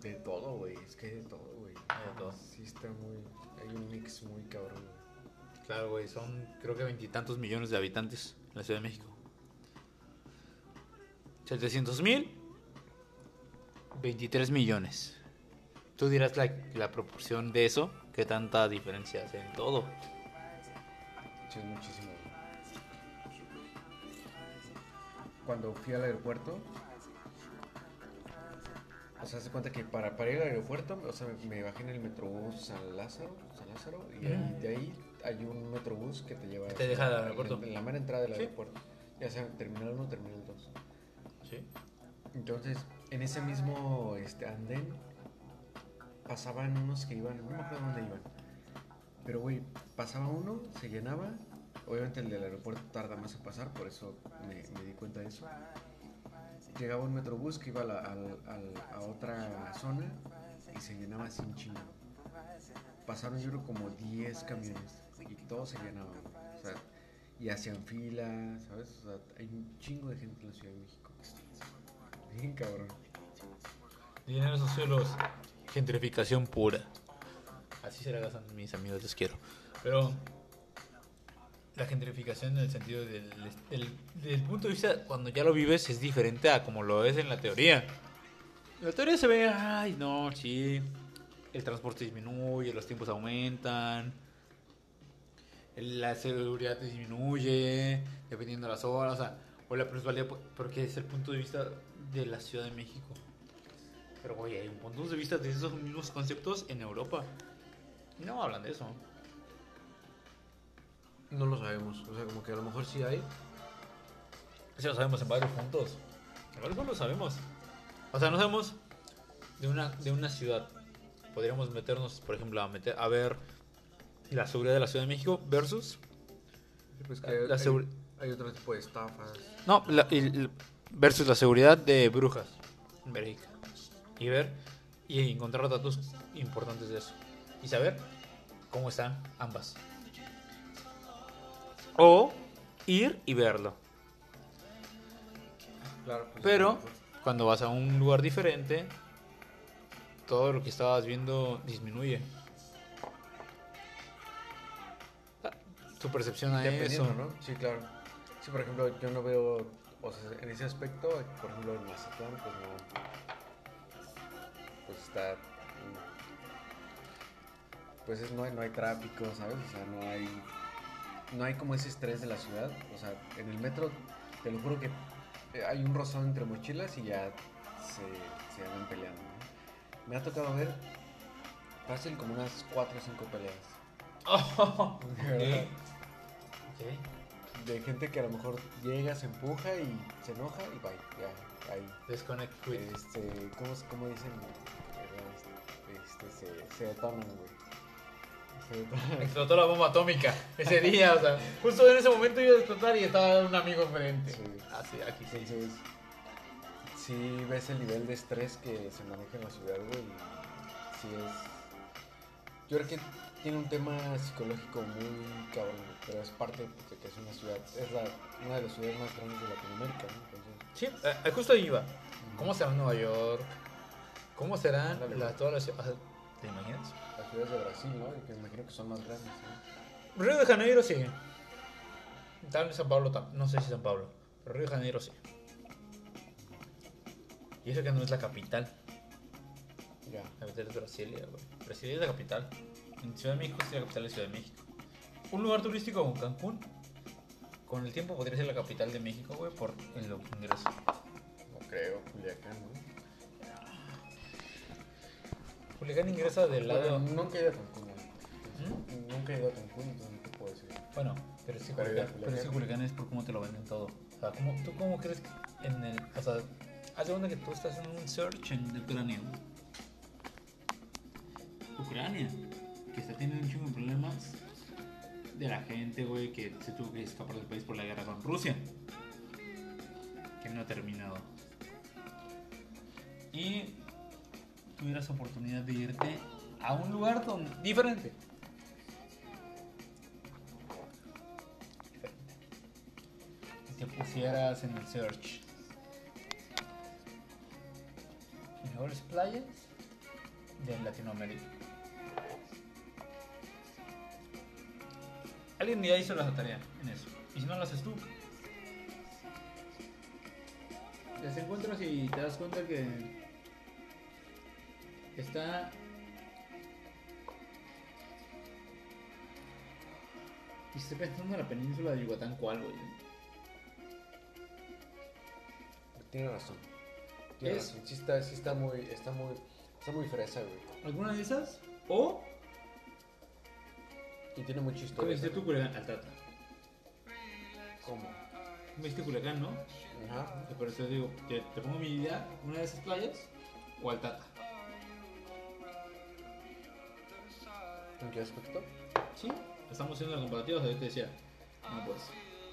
De todo, güey. Es que hay de todo, güey. Hay de todo. Sí, está muy. Hay un mix muy cabrón, güey. Claro, güey, son creo que veintitantos millones de habitantes en la Ciudad de México. 700 mil, 23 millones. Tú dirás la, la proporción de eso, qué tanta diferencia hace en todo. Es muchísimo. Cuando fui al aeropuerto. O sea, se cuenta que para, para ir al aeropuerto, o sea, me, bajé en el metrobús San Lázaro, San Lázaro, y Ujú. de ahí hay un metrobús que te lleva Te deja al a- aeropuerto. En, en la mera entrada del Sí. aeropuerto. Ya sea terminal 1 o terminal 2. Sí. Entonces, en ese mismo este, andén pasaban unos que iban, no me acuerdo dónde iban. Pero, güey, pasaba uno, se llenaba. Obviamente el del aeropuerto tarda más en pasar, por eso me, me di cuenta de eso. Llegaba un metrobús que iba a, la- al- a otra zona y se llenaba sin chingo. Pasaron yo creo como 10 camiones y todos se llenaban. O sea, y hacían fila, ¿sabes? O sea, hay un chingo de gente en la Ciudad de México. Bien cabrón. Dinero suelos, gentrificación pura. Así se la gastan mis amigos, les quiero. Pero la gentrificación en el sentido del, del, del punto de vista cuando ya lo vives es diferente a como lo es en la teoría. La teoría se ve, ay, no, sí, el transporte disminuye, los tiempos aumentan, la seguridad disminuye, dependiendo de las horas, o sea, o la plusvalía, po- porque es el punto de vista de la Ciudad de México. Pero, oye, hay un punto de vista de esos mismos conceptos en Europa. No hablan de eso. No lo sabemos. O sea, como que a lo mejor sí hay. Eso lo sabemos en varios puntos. En varios puntos lo sabemos. O sea, no sabemos de una, de una ciudad. Podríamos meternos, por ejemplo, a, meter, a ver la seguridad de la Ciudad de México versus... Pues que La hay- otro tipo de estafas. No, la- versus la seguridad de Brujas en Bélgica. Y ver y encontrar datos importantes de eso. Y saber cómo están ambas. O ir y verlo. Claro. pues, Pero cuando vas a un lugar diferente, todo lo que estabas viendo disminuye. Tu percepción a eso. ¿no? Sí, claro. Sí, por ejemplo, yo no veo. O sea, en ese aspecto, por ejemplo, en Mazatlán, pues no. Pues está. Pues es- no, hay, no hay tráfico, ¿sabes? O sea, no hay. No hay como ese estrés de la ciudad. O sea, en el metro, te lo juro que eh, hay un rozón entre mochilas y ya se, se andan peleando. ¿no? Me ha tocado ver fácil como unas 4 o 5 peleas. De verdad. De gente que a lo mejor llega, se empuja y se enoja y bye, ya, ahí. Disconnect quit. Este, ¿cómo, cómo dicen? Este, se, se detonan, güey. Explotó la bomba atómica ese día, o sea, justo en ese momento iba a explotar y estaba un amigo enfrente. Sí. Así, aquí sí. Entonces, sí ves el nivel de estrés que se maneja en la ciudad, güey. Sí es... Yo creo que tiene un tema psicológico muy cabrón, güey, pero es parte pues, de que es una ciudad, es la, una de las ciudades más grandes de Latinoamérica, ¿no? Sí, eh, justo ahí iba. ¿Cómo será Nueva York? ¿Cómo serán las, güey. todas las ciudades? ¿Te imaginas? las ciudades de Brasil, ¿no? Que me imagino que son más grandes, ¿no? Río de Janeiro sí. Tal vez San Pablo, no sé si San Pablo, pero Río de Janeiro sí. Y eso que no es la capital. Ya. La capital es Brasilia, güey. Brasilia es la capital. En Ciudad de México sí la capital es Ciudad de México. Un lugar turístico como Cancún, con el tiempo podría ser la capital de México, güey, por el ingreso. No creo, Culiacán, ¿no? Culiacán ingresa del lado. Bueno, nunca he ido a Cancún, güey. Nunca he ido a Cancún, entonces no te puedo decir. Bueno, pero Pero Culiacán, pero es que Culiacán. Es por cómo te lo venden todo. O sea, ¿cómo, ¿tú cómo crees que en el. O sea, haz de cuenta que tú estás en un search en Ucrania. güey. Ucrania, que está teniendo un chingo de problemas de la gente, güey, que se tuvo que escapar del país por la guerra con Rusia. Que no ha terminado. Y tuvieras oportunidad de irte a un lugar donde, diferente. te pusieras en el search mejores playas de Latinoamérica. Alguien ya hizo la tarea en eso. Y si no lo haces tú, las encuentras y te das cuenta que está y estoy pensando en la península de Yucatán, ¿cuál, güey? Tiene razón. Tiene Es- razón. Sí está, sí está muy, está muy, está muy fresa, güey. ¿Alguna de esas? O, Y tiene mucha ¿cómo historia. viste tú también. Culiacán? Altata. ¿Cómo? ¿Viste Culiacán, no? Ajá. Por eso digo, te, te pongo mi idea, una de esas playas o Altata. ¿En qué aspecto? Sí, estamos haciendo la comparativa, o sea, yo te decía, no pues.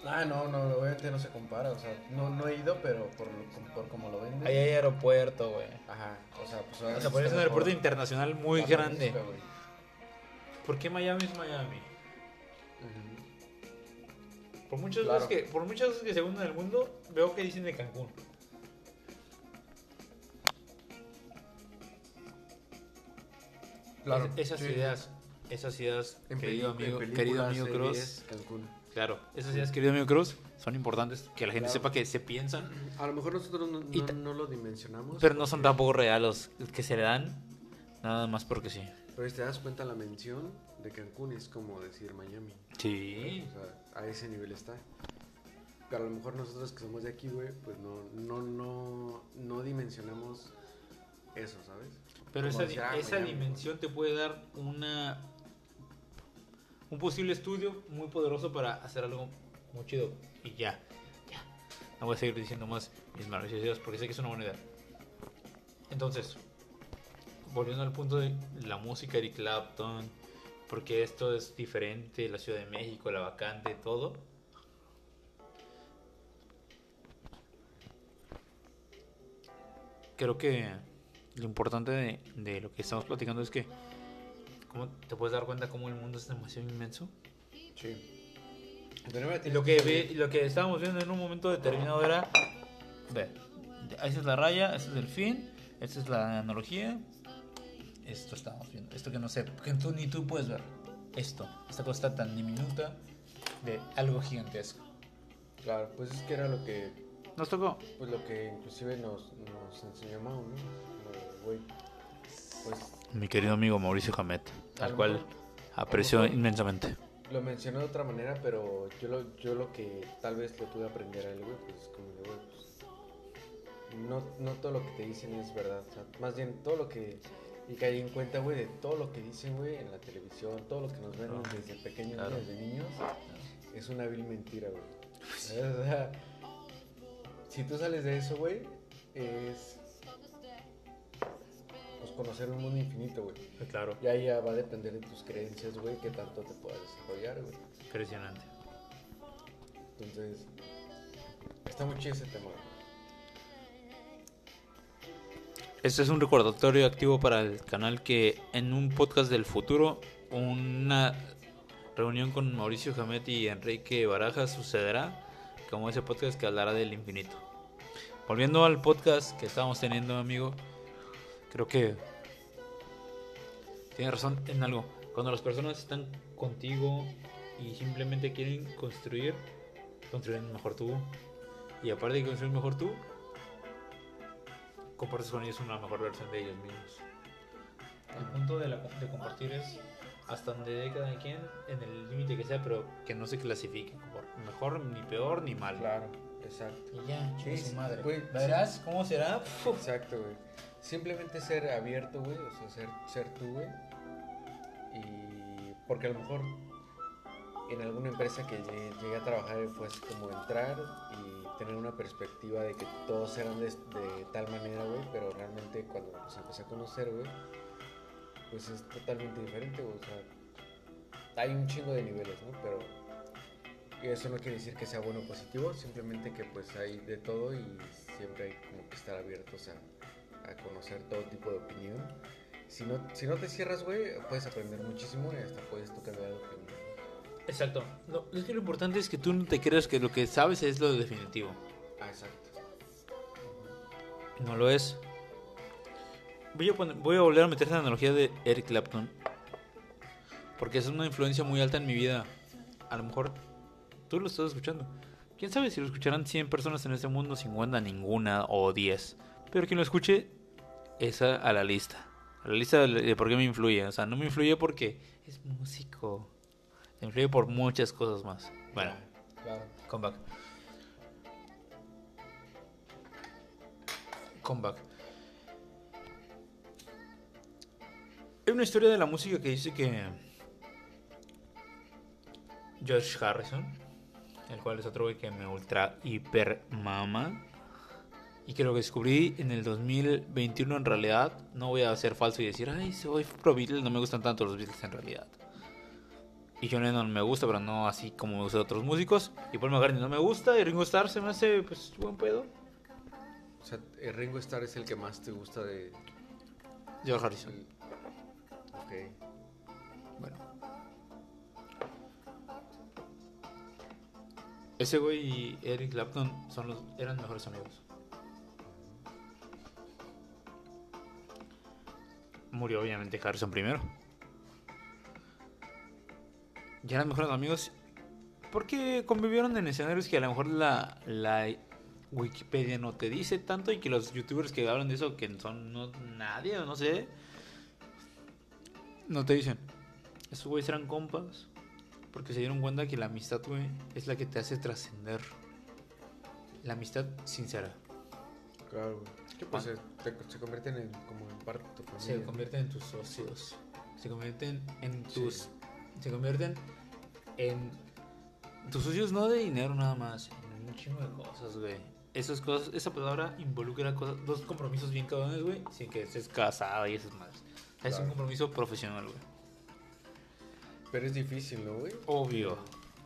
Ah, no, no, obviamente no se compara. O sea, no, no he ido, pero por, lo- por como lo venden. Ahí hay aeropuerto, güey. Ajá. O sea, pues O sea, por eso es un aeropuerto internacional muy grande. ¿Por qué Miami es Miami? Por muchas Claro. veces que, por muchas veces que se en el mundo, veo que dicen de Cancún. Claro. Es- esas sí. ideas, esas ideas, En querido amigo, querido amigo Cruz, series, Cancún. claro, esas ideas, querido amigo Cruz, son importantes que la gente Claro. sepa que se piensan, A lo mejor nosotros no, no- no lo dimensionamos. pero no son tampoco reales que se le dan, nada más porque sí. Pero si te das cuenta, la mención de Cancún es como decir Miami. Sí. O sea, a ese nivel está. Pero a lo mejor nosotros que somos de aquí, güey, pues no, no, no, no dimensionamos eso, ¿sabes? Pero Como esa, di- ah, esa Miami. dimensión te puede dar una un posible estudio muy poderoso para hacer algo muy chido. Y ya, ya. No voy a seguir diciendo más mis maravillosas ideas porque sé que es una buena idea. Entonces, volviendo al punto de la música, Eric Clapton, porque esto es diferente, la Ciudad de México, la vacante, todo. Creo que lo importante de, de lo que estamos platicando es que ¿cómo te puedes dar cuenta cómo el mundo es demasiado inmenso. Sí. Y lo que ve- lo que estábamos viendo en un momento determinado era ve, esa es la raya, ese es el fin, esta es la analogía. Esto estamos viendo, esto que no sé, que tú ni tú puedes ver. Esto, esta cosa tan diminuta de algo gigantesco. Claro, pues es que era lo que, Nos tocó. pues lo que inclusive nos, nos enseñó Mau, ¿no? Güey, pues Mi querido amigo Mauricio Hamet, A al lo cual mejor- aprecio lo inmensamente. lo mencionó de otra manera, pero yo lo, yo lo que tal vez le pude aprender a él, güey, pues como de, güey, pues, no, no todo lo que te dicen es verdad, o sea, más bien todo lo que, y caí en cuenta, güey, de todo lo que dicen, güey, en la televisión, todo lo que nos ven desde pequeños, Claro. desde niños, es una vil mentira, güey. O sea, si tú sales de eso, güey, es pues conocer un mundo infinito, güey. Claro, Y ahí ya va a depender de tus creencias, güey, que tanto te puedas desarrollar, güey. impresionante. Entonces, está muy chido ese tema, güey. Este es un recordatorio activo para el canal que en un podcast del futuro, una reunión con Mauricio Jamet y Enrique Barajas sucederá, como ese podcast que hablará del infinito. Volviendo al podcast que estábamos teniendo, amigo, creo que tienes razón en algo. Cuando las personas están contigo y simplemente quieren construir, un mejor tú. Y aparte de construir mejor tú, compartes con ellos una mejor versión de ellos mismos. El punto de, la- de compartir es hasta donde dé cada quien en el límite que sea, pero que no se clasifique como mejor, ni peor, ni mal. Claro, exacto. Y ya, Sí, su madre. güey, ¿Verás cómo será? Uf. Exacto, güey. Simplemente ser abierto, güey, o sea, ser, ser tú, güey. Y porque a lo mejor en alguna empresa que llegué, llegué a trabajar fue así como entrar y tener una perspectiva de que todos eran de, tal manera, güey, pero realmente cuando los empecé a conocer, güey, pues es totalmente diferente, güey. O sea, hay un chingo de niveles, ¿no? Pero eso no quiere decir que sea bueno o positivo, simplemente que pues hay de todo y siempre hay como que estar abiertos a, conocer todo tipo de opinión. Si no, si no te cierras, güey, puedes aprender muchísimo y hasta puedes tú cambiar de opinión. Exacto. No, es que lo importante es que tú no te creas que lo que sabes es lo definitivo. Ah, exacto. No lo es. Voy a, poner- voy a volver a meter esa analogía de Eric Clapton. Porque es una influencia muy alta en mi vida. A lo mejor tú lo estás escuchando. Quién sabe si lo escucharán 100 personas en este mundo, 50, ninguna o 10. Pero quien lo escuche, esa a la lista. A la lista de de por qué me influye. O sea, no me influye porque es músico. Influye por muchas cosas más. Bueno, Claro. Comeback. Comeback. Hay una historia de la música que dice que George Harrison, el cual es otro güey que me ultra hiper mama y que lo descubrí en el 2021 en realidad, no voy a ser falso y decir, ay, soy pro Beatles, no me gustan tanto los Beatles en realidad. Y John Lennon me gusta, pero no así como me gustan otros músicos. Y Paul McCartney no me gusta. Y Ringo Starr se me hace, pues, buen pedo. O sea, el Ringo Starr es el que más te gusta de... George Harrison. Ok. Bueno. Ese güey y Eric Clapton son los, eran mejores amigos. Murió obviamente Harrison primero. Ya eran mejores amigos porque convivieron en escenarios que a lo mejor la, la Wikipedia no te dice tanto y que los youtubers que hablan de eso que son no, nadie o no sé no te dicen. Esos güeyes eran compas. Porque se dieron cuenta que la amistad, güey, es la que te hace trascender. La amistad sincera. Claro, güey. Que pues se, te- se convierten en como en parte de tu familia. Se ¿no? convierten en tus socios. Se convierten en tus. Se convierten en. Tus socios no de dinero nada más. En un chingo de cosas, güey. Esas cosas, esa palabra involucra cosas, dos compromisos bien cabrones, güey, sin que estés casado y esas madres. Es un Claro. compromiso profesional, güey. Pero es difícil, ¿no, güey? Obvio.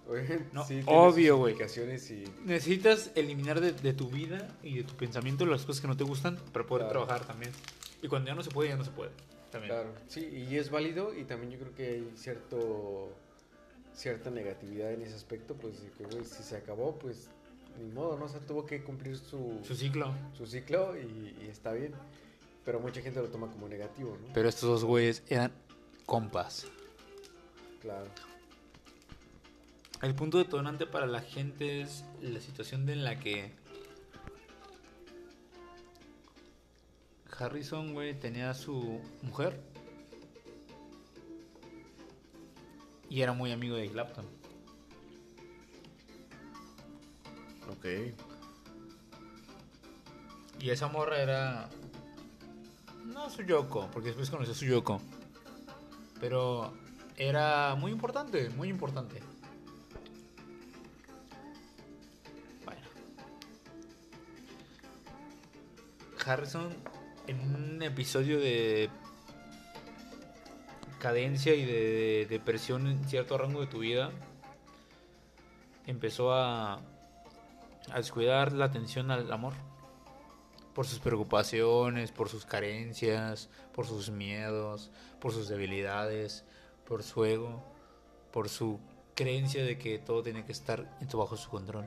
Oye, No, sí, obvio, güey. y... Necesitas eliminar de, de tu vida y de tu pensamiento las cosas que no te gustan para poder Claro. trabajar también. Y cuando ya no se puede, ya no se puede. También. Claro, sí, y es válido y también yo creo que hay cierto cierta negatividad en ese aspecto, pues de que güey, si se acabó, pues ni modo, ¿no? O sea, tuvo que cumplir su, Su ciclo. su ciclo y, y está bien. Pero mucha gente lo toma como negativo, ¿no? Pero estos dos güeyes eran compas. Claro. El punto detonante para la gente es la situación en la que Harrison, güey, tenía a su mujer y era muy amigo de Clapton. Ok. Y esa morra era. No su Yoko, porque después conoció a su Yoko. Pero era muy importante, muy importante. Bueno. Harrison, en un episodio de cadencia y de depresión en cierto rango de tu vida, empezó a, a descuidar la atención al amor por sus preocupaciones, por sus carencias, por sus miedos, por sus debilidades, por su ego, por su creencia de que todo tiene que estar bajo su control.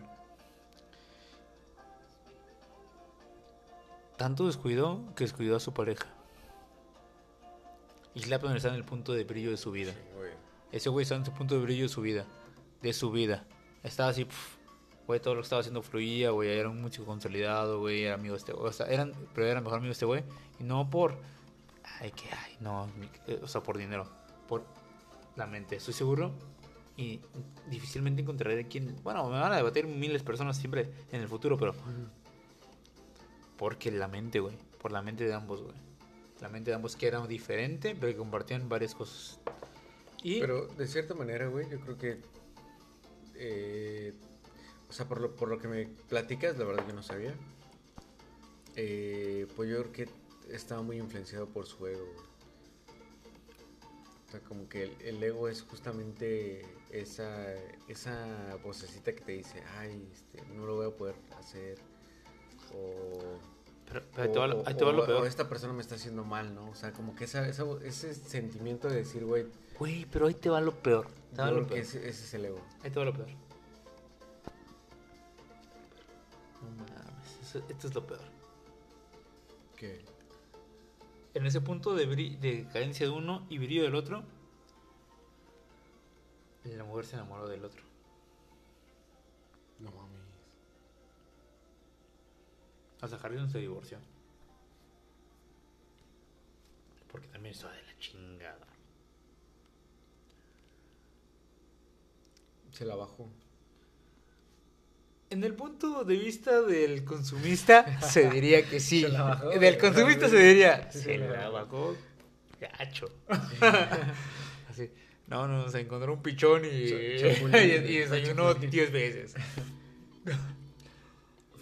Tanto descuidó que descuidó a su pareja. Y Clapton está en el punto de brillo de su vida. Sí, güey. Ese güey está en su punto de brillo de su vida. De su vida. Estaba así, güey, todo lo que estaba haciendo fluía, güey, era un músico consolidado, güey, era amigo de este güey, o sea, eran, pero era mejor amigo de este güey, y no por, ay, que, ay, no, mi- eh, o sea, por dinero, por la mente, estoy seguro, y difícilmente encontraré quien, bueno, me van a debatir miles de personas siempre en el futuro, pero, porque la mente, güey, por la mente de ambos, güey, la mente de ambos que era diferente, pero que compartían varias cosas. Pero de cierta manera, güey, yo creo que. eh, o sea, por lo, por lo que me platicas, la verdad yo no sabía. Eh, pues yo creo que estaba muy influenciado por su ego. O sea, como que el, el ego es justamente esa, esa vocecita que te dice, ay, este, no lo voy a poder hacer. O pero, pero o- lo peor. esta persona me está haciendo mal, ¿no? O sea, como que esa, esa- ese sentimiento de decir, güey, Güey, pero ahí te va lo peor. Te yo lo creo que peor. ese, ese es el ego. Ahí te va lo peor. No mames, eso- esto es lo peor. Que En ese punto de, de carencia de uno y brillo del otro, la mujer se enamoró del otro. Sea, Harrison se divorció. Porque también estaba de la chingada. Se la bajó. En el punto de vista del consumista, se diría que sí. Se la bajó, Del consumista se diría, se se la bajó. gacho. Así. No, no, se encontró un pichón y desayunó 10 veces.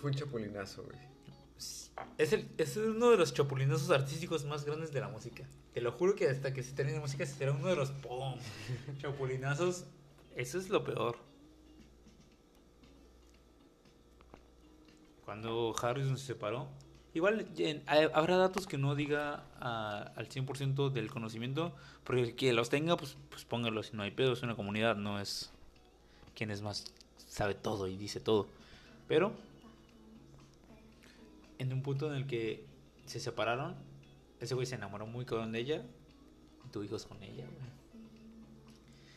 Fue un chapulinazo, güey. Es, el, es uno de los chapulinazos artísticos más grandes de la música. Te lo juro que hasta que se termine la música será uno de los ¡pum! chapulinazos. Eso es lo peor. Cuando Harrison se separó, igual en- hay- habrá datos que no diga ah, al 100% del conocimiento, porque el que los tenga, pues, pues póngalos. Si no hay pedo, es una comunidad, no es quien es más, sabe todo y dice todo. Pero en un punto en el que se separaron, ese güey se enamoró muy cabrón de ella. Y tuvo hijos con ella, güey.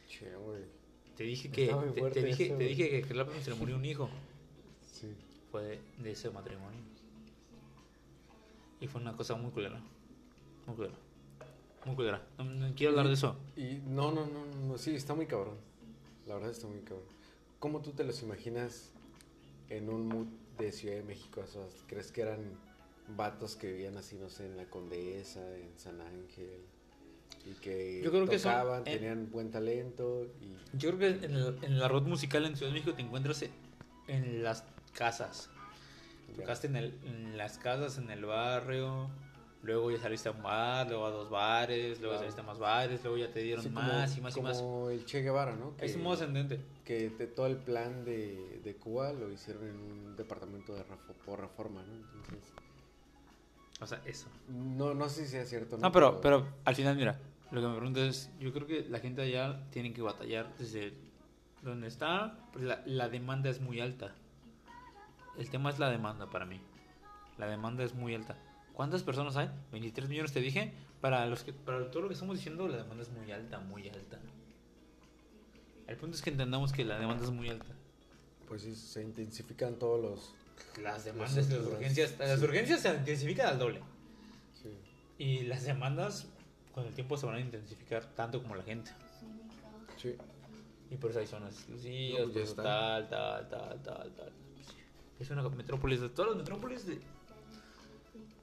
Che, güey. Te dije que, te, dije, eso, te dije que, Clapton se le murió un hijo. Sí. Fue de, de ese matrimonio. Y fue una cosa muy culera. Muy culera. Muy culera. No, no quiero hablar de eso. Y no, no, no, no, no, sí, está muy cabrón. La verdad está muy cabrón. ¿Cómo tú te los imaginas en un mood de Ciudad de México? O sea, ¿crees que eran vatos que vivían así, no sé, en la Condesa, en San Ángel? Y que Yo creo que son- tocaban, eh, tenían buen talento y... Yo creo que en el, en la road musical en Ciudad de México te encuentras en las casas. Tocaste en, el- en las casas, en el barrio. Luego ya saliste a un bar, luego a dos bares, luego Claro. saliste a más bares, luego ya te dieron como- más y más y más. Como el Che Guevara, ¿no? Es Que- un modo ascendente. que todo el plan de, de Cuba lo hicieron en un departamento de por reforma, ¿no? Entonces, O sea, eso. no, no sé si sea cierto. No, pero, pero al final, mira, lo que me pregunto es, yo creo que la gente allá tiene que batallar desde donde está, pues la, la demanda es muy alta. El tema es la demanda para mí. La demanda es muy alta. ¿Cuántas personas hay? 23 millones te dije. Para los que para todo lo que estamos diciendo, la demanda es muy alta, muy alta. El punto es que entendamos que la demanda es muy alta. Pues sí, se intensifican todos los... Las demandas, Las- urgencias, las sí. urgencias se intensifican al doble. Sí, Y las demandas con el tiempo se van a intensificar tanto como la gente. sí. Y por eso hay zonas exclusivas, No, pues tal, tal, tal, tal, tal. Es una metrópolis, de todas las metrópolis de,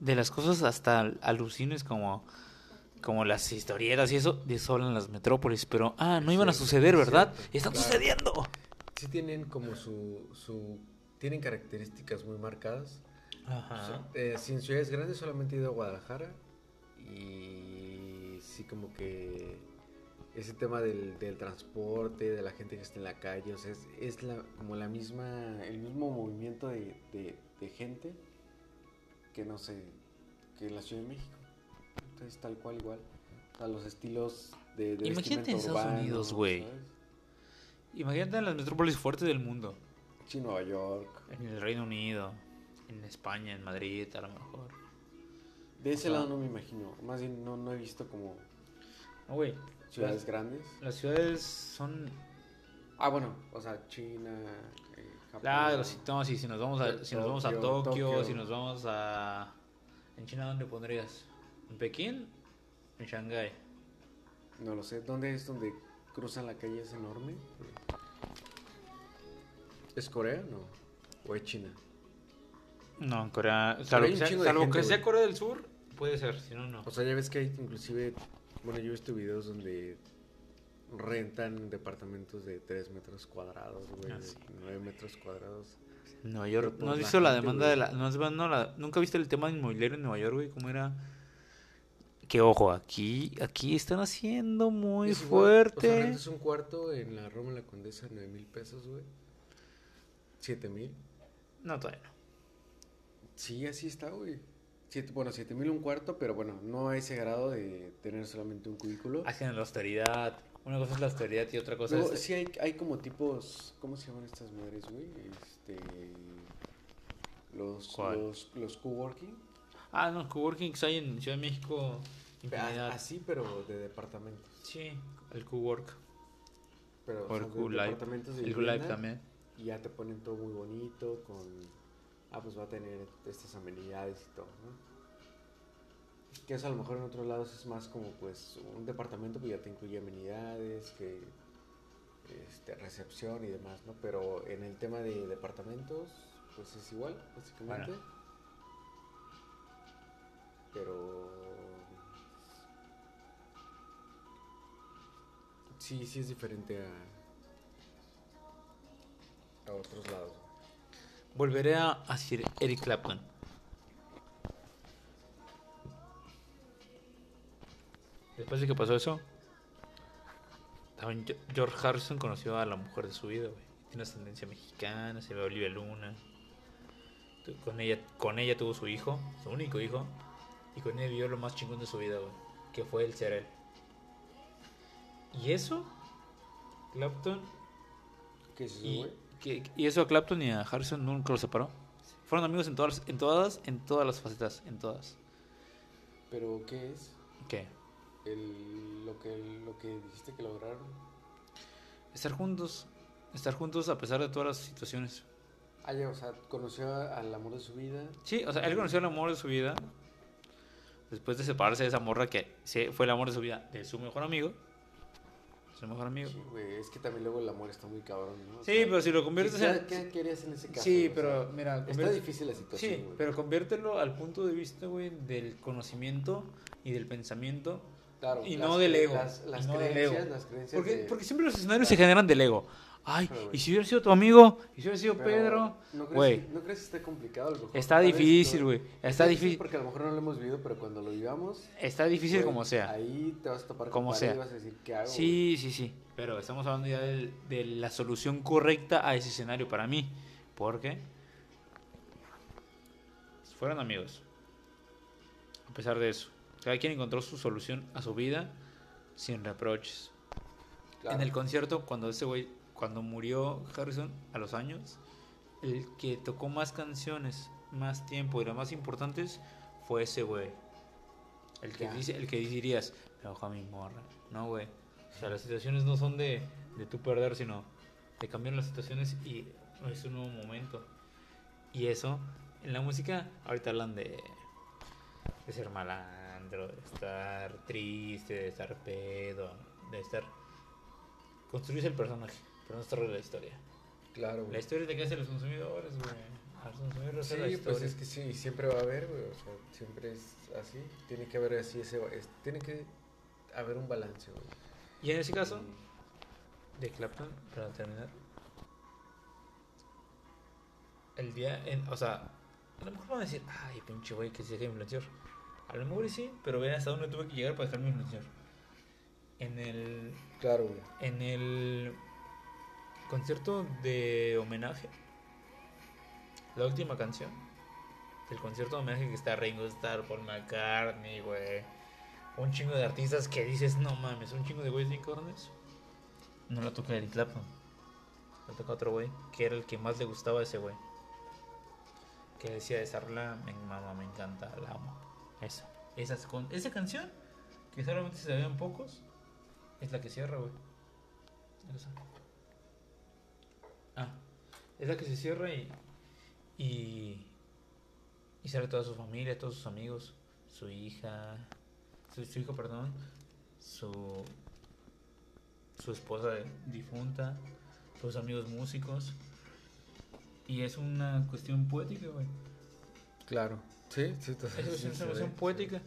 de las cosas hasta alucines como, como las historietas y eso, de eso hablan las metrópolis, pero ah, no iban a suceder, ¿verdad? cierto, están claro. sucediendo. Sí tienen como su... su tienen características muy marcadas. Ajá. O sea, eh, si en ciudades grandes solamente he ido a Guadalajara y sí como que ese tema del, del transporte, de la gente que está en la calle, o sea, es, es la, como la misma, el mismo movimiento de, de- de gente que no sé, que en la Ciudad de México. Entonces tal cual igual. O sea, los estilos de, de Imagínate en Estados urbano, Unidos, güey. Imagínate en las metrópolis fuertes del mundo. Sí, Nueva York. En el Reino Unido, en España, en Madrid, a lo mejor. De ese sea- lado no me imagino. Más bien no, no he visto como No, güey. ciudades Las- grandes. Las ciudades son Ah, bueno, o sea, China, eh, Japón. Claro, si, no, si, si nos vamos a, si nos vamos a Tokio, Tokio, Tokio. si nos vamos a... ¿En China dónde pondrías? ¿En Pekín? ¿En Shanghái? No lo sé. ¿Dónde es donde cruzan la calle? Es enorme. ¿Es Corea? No. ¿O es China? No, en Corea... Salvo, que sea, salvo gente, que sea. Corea del Sur, puede ser, si no, no. O sea, ya ves que hay inclusive, bueno, yo he visto videos donde rentan departamentos de 3 metros cuadrados, güey, Ah, sí. 9 metros cuadrados. Nueva York. Pero ¿No has visto la gente, demanda güey. de la... No, has- no, la- ¿Nunca viste el tema de inmobiliario en Nueva York, güey? ¿Cómo era? Que ojo, aquí, aquí están haciendo muy Es igual, fuerte. O sea, rentas un cuarto en la Roma La Condesa 9 mil pesos, güey. 7 mil. No, todavía no. Sí, así está, güey. Siete- bueno, 7 mil un cuarto, pero bueno, no a ese grado de tener solamente un cubículo. Hacen la austeridad. Una cosa es la austeridad y otra cosa Luego, es... sí hay, hay como tipos, ¿cómo se llaman estas madres, güey? Este, los, ¿Cuál? los, los coworking. Ah, no, coworkings hay en Ciudad de México. Infinidad. Así, pero de departamentos. Sí, el cowork. Pero, O el Q-Live. El Q-Live también. Y ya te ponen todo muy bonito, con... Ah, pues va a tener estas amenidades y todo, ¿no? Que eso a lo mejor en otros lados es más como, pues, un departamento pues ya te incluye amenidades, que... Este, recepción y demás, ¿no? Pero en el tema de departamentos, pues es igual, básicamente. Bueno. Pero... Sí, sí es diferente a... A otros lados. Volveré a decir Eric Clapton. Después de que pasó eso, también George Harrison conoció a la mujer de su vida, güey. Tiene ascendencia mexicana, se ve a Olivia Luna. Con ella, con ella tuvo su hijo, su único hijo. Y con ella vivió lo más chingón de su vida, güey. Que fue el ser él. Y eso, Clapton ¿Qué es eso, y, que- y eso a Clapton y a Harrison nunca los separó. Fueron amigos en todas, en todas, en todas las facetas, en todas. Pero, ¿qué es? ¿Qué? El, lo, que, lo que dijiste que lograron. Estar juntos, estar juntos a pesar de todas las situaciones. Ah, ya, o sea, conoció al amor de su vida. Sí, o sea, él conoció el amor de su vida después de separarse de esa morra que se- fue el amor de su vida de su mejor amigo. Su mejor amigo. Sí, güey, es que también luego el amor está muy cabrón, ¿no? O Sí, sea, pero si lo conviertes ¿qué, en... ¿Qué querías en ese caso? Sí, O pero sea, mira, Está difícil la situación, Sí, güey. pero conviértelo al punto de vista, güey, del conocimiento y del pensamiento Claro, y no del ego. Las, las y no del creencias, ego. las creencias Porque, de- porque siempre los escenarios se generan del ego. Ay, Pero, y si hubiera sido tu amigo, y si hubiera sido Pedro, ¿no crees, güey. que- ¿No crees que está complicado? A lo mejor? Está difícil, no- güey. Está difícil. Porque a lo mejor no lo hemos vivido, pero cuando lo vivamos... Está difícil como sea. Ahí te vas a topar Como con sea. y vas a decir, ¿qué hago? Sí, sí, sí. Pero estamos hablando ya del- de, la solución correcta a ese escenario para mí. Porque fueron amigos. A pesar de eso, cada quien encontró su solución a su vida sin reproches. Claro. En el concierto, cuando ese güey, cuando murió Harrison a los años, el que tocó más canciones, más tiempo y las más importantes fue ese güey. El que dice, el que dirías, me a mi morra. No, güey. O sea, las situaciones no son de, de tú perder, sino de cambiar las situaciones y es un nuevo momento. Y eso, en la música, ahorita hablan de, de ser de estar triste, de estar pedo, de estar... Construirse el personaje, pero no estar la historia. Claro, güey. La historia es de que hacen los consumidores, güey. A los consumidores Sí, pues historia. es que sí, siempre va a haber, güey, o sea, siempre es así. Tiene que haber así ese, es- tiene que haber un balance, güey. Y en ese caso, de Clapton, para terminar, el día, en, o sea, a lo mejor van a decir, ay, pinche güey, que se deja influenciar. A lo mejor sí, pero vean hasta dónde tuve que llegar para dejarme influenciar. En el, Claro, güey. en el concierto de homenaje, la última canción del concierto de homenaje que está Ringo Starr, Paul McCartney, güey, un chingo de artistas que dices, no mames, un chingo de güeyes bien cabrones. No la toca Eric Clapton, la toca otro güey, que era el que más le gustaba a ese güey. Que decía, esa rola, me mama, me encanta, la amo. Esa, esa, con, esa canción, que solamente se sabían pocos, es la que cierra, güey. Ah, es la que se cierra y. Y. Y sale toda su familia, todos sus amigos, su hija. Su, su hijo, perdón. Su. Su esposa difunta. Sus amigos músicos. Y es una cuestión poética, güey. Claro. Sí, sí. es una emoción poética.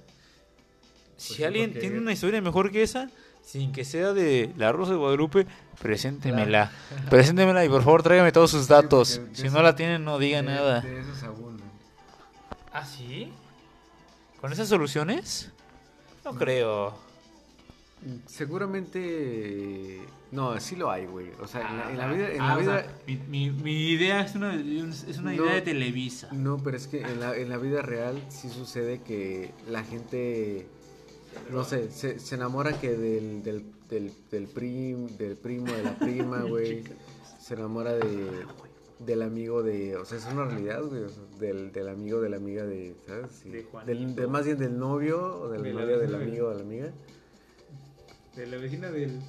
si sí, alguien tiene una historia mejor que esa, sin que sea de La Rosa de Guadalupe, preséntemela. Preséntemela y por favor tráigame todos sus datos. si eso- no la tienen, no diga De- nada. De esos abundan. ¿Ah, sí? ¿Con esas soluciones? No creo. Seguramente. No, sí lo hay, güey. O sea, en la, en la vida. En Ah, la o vida sea, mi, mi- mi idea es una, es una No. idea de Televisa. No, pero es que en la, en la vida real sí sucede que la gente, no sé, se, se enamora que del, del, del, del, prim, del primo, de la prima, güey. Se enamora de, del amigo de, o sea, es una realidad, güey. o sea, del, del amigo de la amiga de, ¿sabes? Sí. De. Del, de- más bien del novio o del De la novio del amigo o de la amiga. De la vecina del.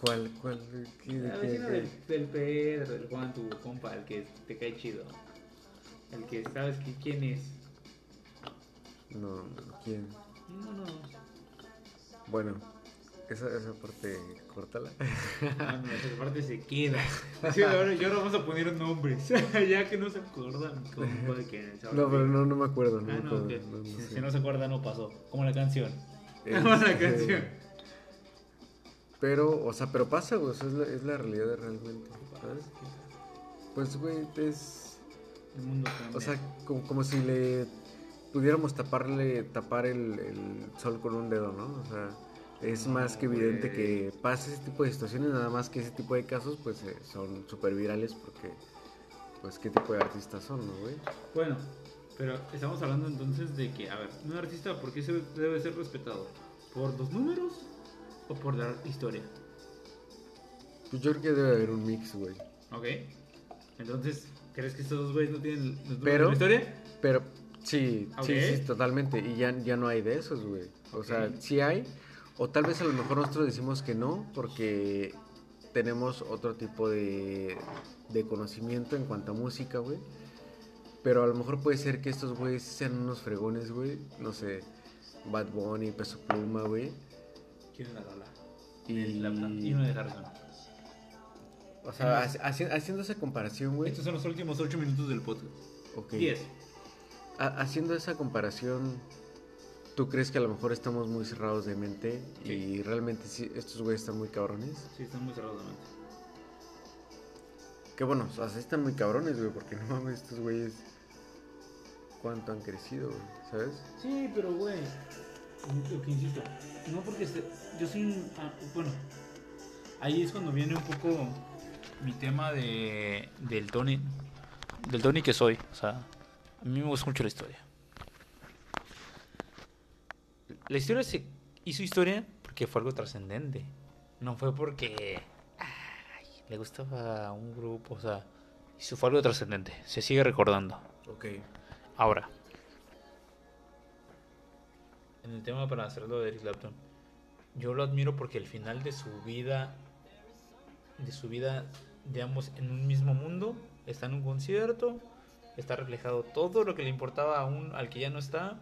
¿Cuál? ¿Cuál? ¿Qué- de La qué- vecina qué? del, del Pedro, del Juan, tu compa, el que te cae chido. El que sabes que, quién es. No, no, ¿quién? No, no. Bueno, esa, esa parte, córtala. No, no, esa parte se queda. Sí, ahora, y ahora vamos a poner nombres. ya que no se acuerdan, compa, que No, pero no, no me acuerdo, no Ah, me no, si, si no se acuerda, no pasó. Como la canción. Este, Como la canción. Pero, o sea, pero pasa, güey, o sea, es la, es la realidad realmente, ¿sabes? Pues, güey, es... El mundo cambia. O sea, como, como si le pudiéramos taparle, tapar el, el sol con un dedo, ¿no? O sea, es más que evidente que pasa ese tipo de situaciones, nada más que ese tipo de casos, pues, eh, son súper virales porque, pues, ¿qué tipo de artistas son, no, güey? Bueno, pero estamos hablando entonces de que, a ver, un artista, ¿por qué se debe ser respetado? ¿Por los números o por la historia? Pues yo creo que debe haber un mix, güey. ¿Ok? Entonces, ¿crees que estos dos güeyes no tienen números Pero- historia? Pero sí, sí, sí, totalmente. Y ya, ya no hay de esos, güey. O sea, sí hay. O tal vez a lo mejor nosotros decimos que no, porque tenemos otro tipo de, de conocimiento en cuanto a música, güey. Pero a lo mejor puede ser que estos güeyes sean unos fregones, güey. No sé, Bad Bunny, Peso Pluma, güey. Quieren la rola. Y, Y, la, y uno de Harrison. o sea, haci- haci- haciendo esa comparación, güey. Estos son los últimos 8 minutos del podcast. ok. 10. Ha- Haciendo esa comparación, ¿tú crees que a lo mejor estamos muy cerrados de mente y realmente sí, estos güeyes están muy cabrones? Sí, están muy cerrados de mente. Que bueno, o sea, sí están muy cabrones, güey, porque no mames, estos güeyes, ¿cuánto han crecido, güey? ¿Sabes? Sí, pero güey, lo que insisto, no porque se- yo soy un, ah, bueno, ahí es cuando viene un poco mi tema de del Tony, del Tony que soy, o sea, a mí me gusta mucho la historia. La historia se hizo historia porque fue algo trascendente, no fue porque ay, le gustaba a un grupo, o sea, eso fue algo trascendente, se sigue recordando. Ok. Ahora, en el tema para hacerlo de Eric Clapton, yo lo admiro porque al final de su vida, de su vida, digamos, en un mismo mundo, está en un concierto, está reflejado todo lo que le importaba a un, al que ya no está,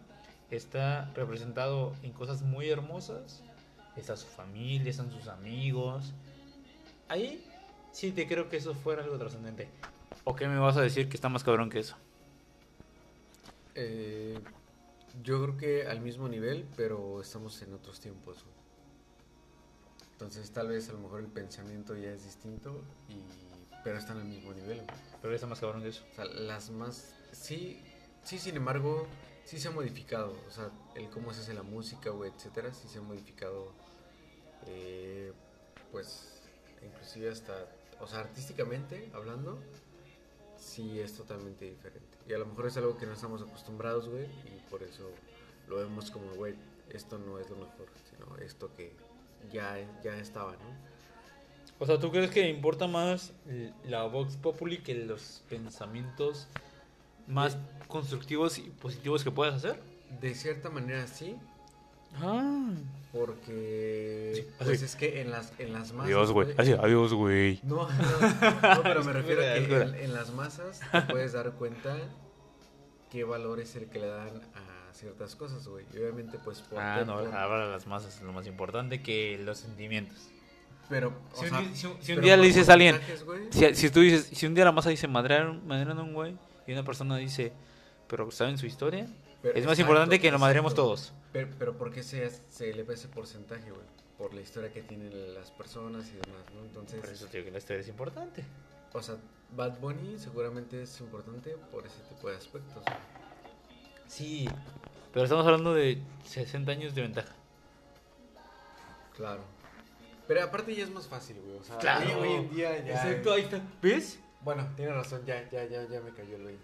está representado en cosas muy hermosas, está su familia, están sus amigos. Ahí sí te creo que eso fuera algo trascendente. ¿O qué me vas a decir que está más cabrón que eso? Eh, yo creo que al mismo nivel, pero estamos en otros tiempos. Entonces tal vez a lo mejor el pensamiento ya es distinto, y, pero están al mismo nivel. Pero está más cabrón que eso. O sea, las más... Sí, sí, sin embargo, sí se ha modificado. O sea, el cómo se hace la música, güey, etcétera, sí se ha modificado. eh, pues, inclusive hasta... O sea, artísticamente hablando, sí es totalmente diferente. Y a lo mejor es algo que no estamos acostumbrados, güey, y por eso lo vemos como, güey, esto no es lo mejor, sino esto que ya, ya estaba, ¿no? O sea, ¿tú crees que importa más l- la Vox Populi que los pensamientos más constructivos y positivos que puedas hacer? De cierta manera sí, Ah. Porque... Pues es que en las, en las masas. Adiós, güey. Así, adiós, güey. No, no, no, pero me refiero a que en, en las masas te puedes dar cuenta qué valor es el que le dan a ciertas cosas, güey. Y obviamente, pues por. Ah, no, ahora las masas es lo más importante que los sentimientos. Pero, o Si un, sea, si un- si un pero día le dices a alguien, si, si tú dices, si un día la masa dice madrearon, madrearon a un güey y una persona dice, pero ¿saben su historia? pero- es más importante que lo madreemos exacto. todos. Pero, pero ¿por qué se, se eleva ese porcentaje, güey? Por la historia que tienen las personas y demás, ¿no? Entonces, Por eso digo que la historia es importante. o sea, Bad Bunny seguramente es importante por ese tipo de aspectos. Sí. Pero estamos hablando de 60 años de ventaja. Claro. Pero aparte ya es más fácil, güey. O sea, Claro. hoy, hoy en día ya. Exacto, ahí está. ¿Ves? Bueno, tienes razón, ya, ya, ya, ya me cayó el 20.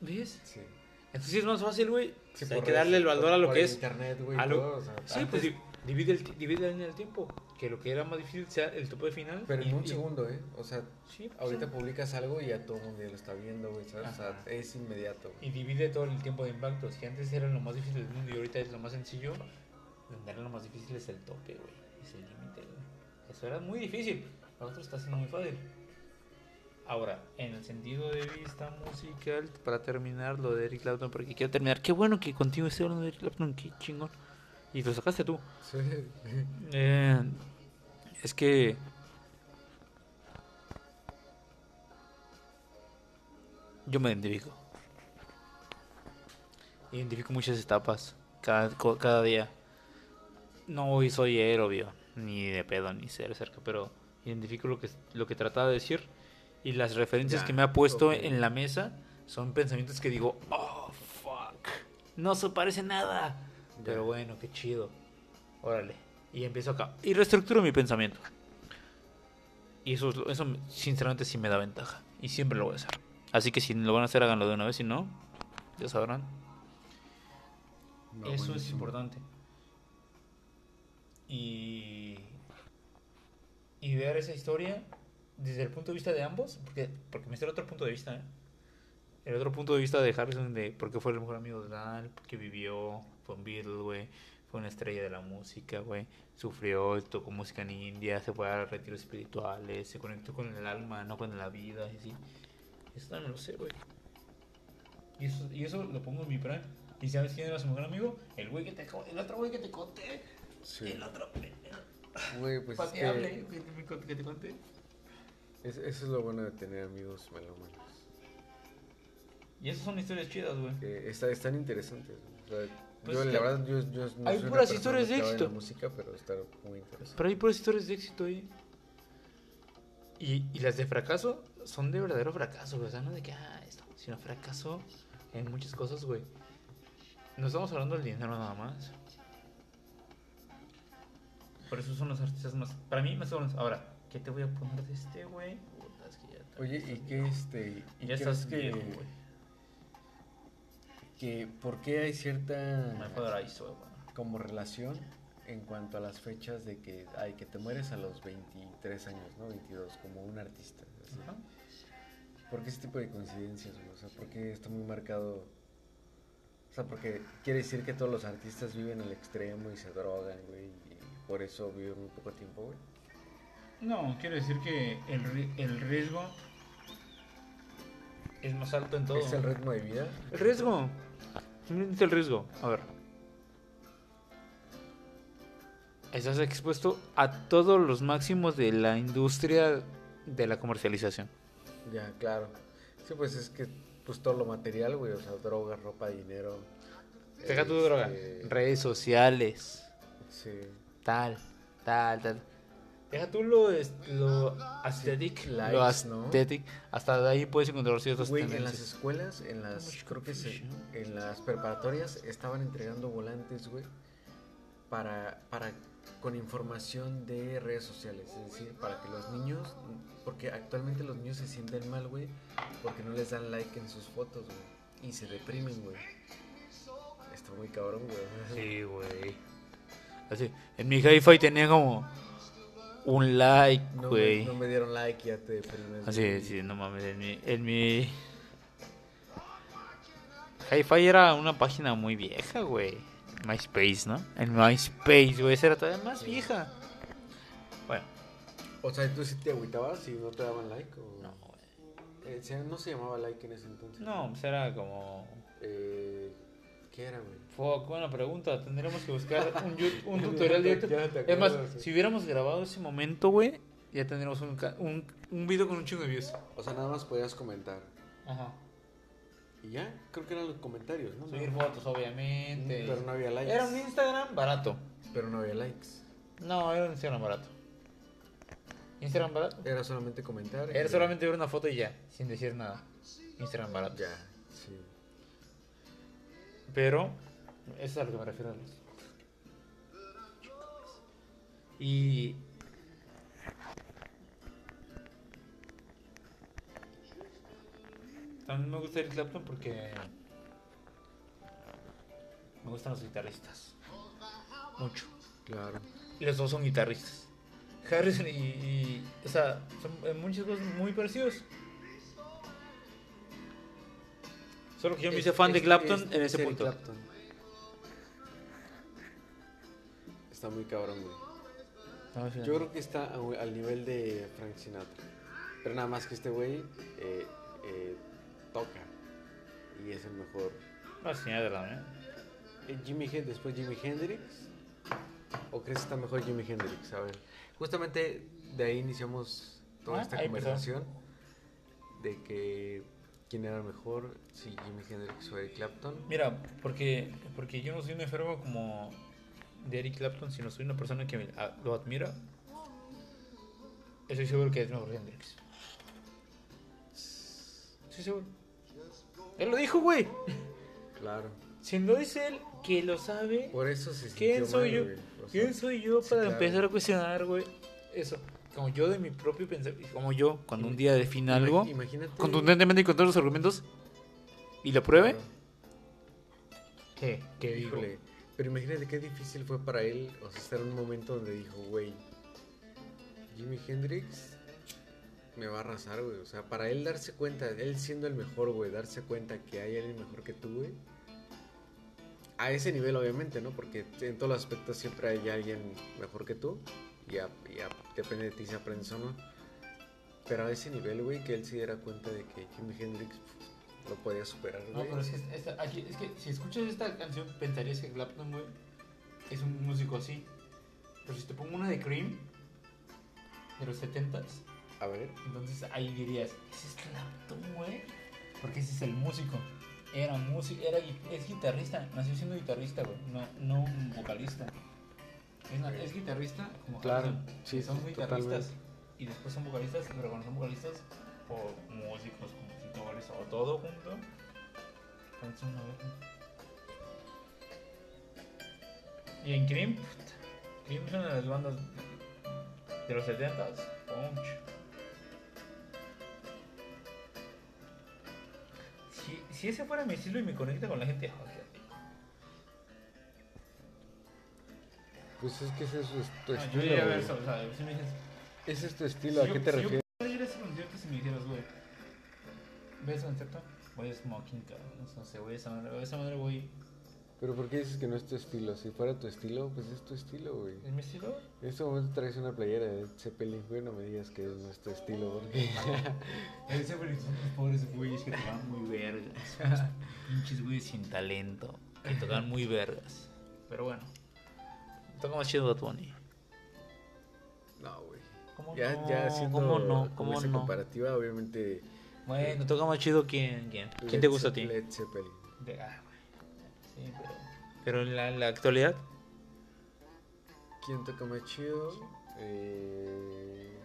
¿Ves? Sí. Entonces sí es más fácil, güey. Sí, hay por que darle el valor a lo que es. internet, güey. lo- todo, o sea, Sí, antes- pues di- divide el, divide en el tiempo. Que lo que era más difícil sea el tope final. Pero en y- un y- segundo, ¿eh? O sea, Sí, pues, ahorita sí. publicas algo y ya todo el mundo ya lo está viendo, güey, ¿sabes? O sea, es inmediato. Y divide todo el tiempo de impactos. Que antes era lo más difícil del mundo y ahorita es lo más sencillo. Donde era lo más difícil es el tope, güey. Es el límite, güey. Eso era muy difícil. Para otros está siendo muy fácil. Ahora, en el sentido de vista musical, para terminar lo de Eric Clapton, porque quiero terminar. Qué bueno que contigo estoy hablando de Eric Clapton, qué chingón. Y lo sacaste tú. Sí. Eh, es que. Yo me identifico. Identifico muchas etapas. Cada, día. No hoy soy él, obvio. Ni de pedo, ni ser cerca. Pero identifico lo que, lo que trataba de decir. Y las referencias Ya, que me ha puesto en la mesa son pensamientos que digo, oh, fuck. No se parece nada. Pero bueno, qué chido. Órale. Y empiezo acá. Y reestructuro mi pensamiento. Y eso, eso sinceramente sí me da ventaja. Y siempre lo voy a hacer. Así que si lo van a hacer, háganlo de una vez. Si no, ya sabrán. No, eso es importante. Y, y ver esa historia desde el punto de vista de ambos. Porque, porque me está el otro punto de vista. ¿eh? El otro punto de vista de Harrison de por qué fue el mejor amigo de Dal, porque vivió, fue un Beatle, güey, fue una estrella de la música, güey, sufrió, tocó música en India, se fue a retiros espirituales, se conectó con el alma, no con la vida, y así. Eso también lo sé, güey. Y eso, y eso lo pongo en mi plan. ¿Y sabes quién era su mejor amigo? El güey que te el otro güey que te conté. Sí. El otro Güey, pues pateable que te conté. Es- eso es lo bueno de tener amigos melómanos. Y esas son historias chidas, güey. Que está, están interesantes. O sea, Pues yo, la verdad, yo, yo no hay soy puras historias de éxito. música, pero está muy interesante. Pero hay puras historias de éxito ahí. Y, y las de fracaso son de verdadero fracaso, güey. O sea, no de que, ah, esto, sino fracaso en muchas cosas, güey. No estamos hablando del dinero nada más. Por eso son los artistas más. Para mí, más cabrones. Ahora, ¿qué te voy a poner de este, güey? Puta, es que ya está- Oye, ¿y qué este? ¿Y Ya estás que, viejo, que por qué hay cierta güey. como relación en cuanto a las fechas de que ay que te mueres a los 23 años, ¿no? 22 como un artista. así? Ajá. ¿Por qué ese tipo de coincidencias, güey? O sea, ¿por qué está muy marcado? O sea, porque quiere decir que todos los artistas viven al extremo y se drogan, güey, y por eso viven muy poco tiempo, güey. No, quiero decir que el, ri- el riesgo es más alto en todo. ¿Es el ritmo de vida? El riesgo. Simplemente el riesgo. A ver. Estás expuesto a todos los máximos de la industria de la comercialización. Ya, claro. Sí, pues es que pues todo lo material, güey, o sea, droga, ropa, dinero. Deja tu droga. este, Redes sociales. Sí. Tal, tal, tal. Deja tú lo, lo aesthetic. likes, lo ¿no? aesthetic. Hasta de ahí puedes encontrar ciertas Güey, en las escuelas, en las, creo que se- en las preparatorias estaban entregando volantes, güey, para, para, con información de redes sociales, es decir, para que los niños, porque actualmente los niños se sienten mal, güey, porque no les dan like en sus fotos, güey, y se deprimen, güey. Está muy cabrón, güey. Sí, güey. Así. En mi hi-fi tenía como un like, güey. no me dieron like, ya te. Así, güey. sí, no mames. En mi. En mi... Hi-Fi era una página muy vieja, güey. MySpace, ¿no? En MySpace, güey. Esa era todavía más vieja. O sea, ¿tú sí te agüitabas si no te daban like? O... No, güey. Eh, no se llamaba like en ese entonces. No, pues era como. Eh, ¿Qué era, güey? Fuck, buena pregunta. Tendríamos que buscar un, yu- un tutorial de no YouTube. Es más, sí. si hubiéramos grabado ese momento, güey, ya tendríamos un, ca- un, un video con un chingo de views. O sea, nada más podías comentar. Ajá. Y ya, creo que eran los comentarios, ¿no? Subir fotos, obviamente. Pero no había likes. Era un Instagram barato. Pero no había likes. No, era un Instagram barato. Instagram barato. Era solamente comentar. Era y- solamente ver una foto y ya, sin decir nada. Instagram barato. Ya. Pero, eso es a lo que me refiero. Alex. Y. También me gusta Eric Clapton porque. Me gustan los guitarristas. Mucho. Claro. Y los dos son guitarristas. Harrison y. y- o sea, son en muchas cosas muy parecidos. Solo que yo me hice fan de Clapton en es ese punto. Clapton. Está muy cabrón, güey. Yo creo que está al nivel de Frank Sinatra. Pero nada más que este güey eh, eh, toca. Y es el mejor. No, la Eh, Jimmy Hen- después Jimi Hendrix. ¿O crees que está mejor Jimi Hendrix? A ver. Justamente de ahí iniciamos toda Ah, esta empezó. conversación. De que quién era mejor, si Jimi Hendrix o Eric Clapton. Mira, porque, porque yo no soy un enfermo como de Eric Clapton, sino soy una persona que me- a- lo admira. Estoy seguro que es mejor Hendrix. Estoy seguro. Él lo dijo, güey. Claro. Si lo dice él, que lo sabe. Por eso se ¿Quién soy mal, yo? güey. O sea, ¿Quién soy yo sí, para claro. empezar a cuestionar, güey? Eso. Como yo de mi propio pensamiento. Como yo, cuando un día define algo Imagínate. contundentemente y con todos los argumentos y lo pruebe. ¿qué? ¿Qué? Híjole, pero imagínate qué difícil fue para él, o sea, estar en un momento donde dijo, güey, Jimi Hendrix me va a arrasar, güey. O sea, para él darse cuenta, él siendo el mejor, güey, darse cuenta que hay alguien mejor que tú, güey. A ese nivel, obviamente, ¿no? Porque en todos los aspectos siempre hay alguien mejor que tú. Ya, ya depende de ti si aprendes o no. Pero a ese nivel, güey, que él se diera cuenta de que Jimi Hendrix lo podía superar, No, güey. pero es que, esta- aquí- es que si escuchas esta canción pensarías que Clapton, güey, es un músico así. Pero si te pongo una de Cream, de los 70s, A ver. entonces ahí dirías, ese es Clapton, güey. Porque ese es el músico. Era músico, era, es guitarrista, nació siendo guitarrista, güey, no, no vocalista. Es, guitarrista como Claro, sí, son guitarristas totalmente. y después son vocalistas, pero cuando son vocalistas o músicos, compositores o todo junto, una vez. Y en Cream, Cream es una de las bandas de los 70s, punch. Si, si ese fuera mi estilo y me conecta con la gente, Pues es que ese es tu Ah, yo estilo. iría a ver o sea, si me dices, Ese es tu estilo, ¿a qué yo- te si yo refieres? pudiera ir a ese concierto si me dijeras, güey, ¿ves concierto? Voy a Smoking, cabrón, no sé, voy a esa madre, voy a esa madre, voy, Pero ¿por qué dices que no es tu estilo? Si fuera tu estilo, pues es tu estilo, güey. ¿es mi estilo? En este momento traes una playera de Zeppelin, güey, no me digas que no es tu estilo, porque... Ese güey, son los pobres güeyes que tocaban muy vergas. Unos Pinches güeyes sin talento. Que tocaban muy vergas. Pero bueno. Toca más chido Bad Bunny. No, güey. ¿Cómo Ya, no? ya haciendo ¿Cómo no? ¿Cómo esa no? comparativa, obviamente... Bueno, toca más chido quién. ¿Quién, ¿Quién Led te gusta a ti? Led Zeppelin. De- ah, güey. Sí, pero. Pero en la, en la actualidad. ¿Quién toca más chido? Eh...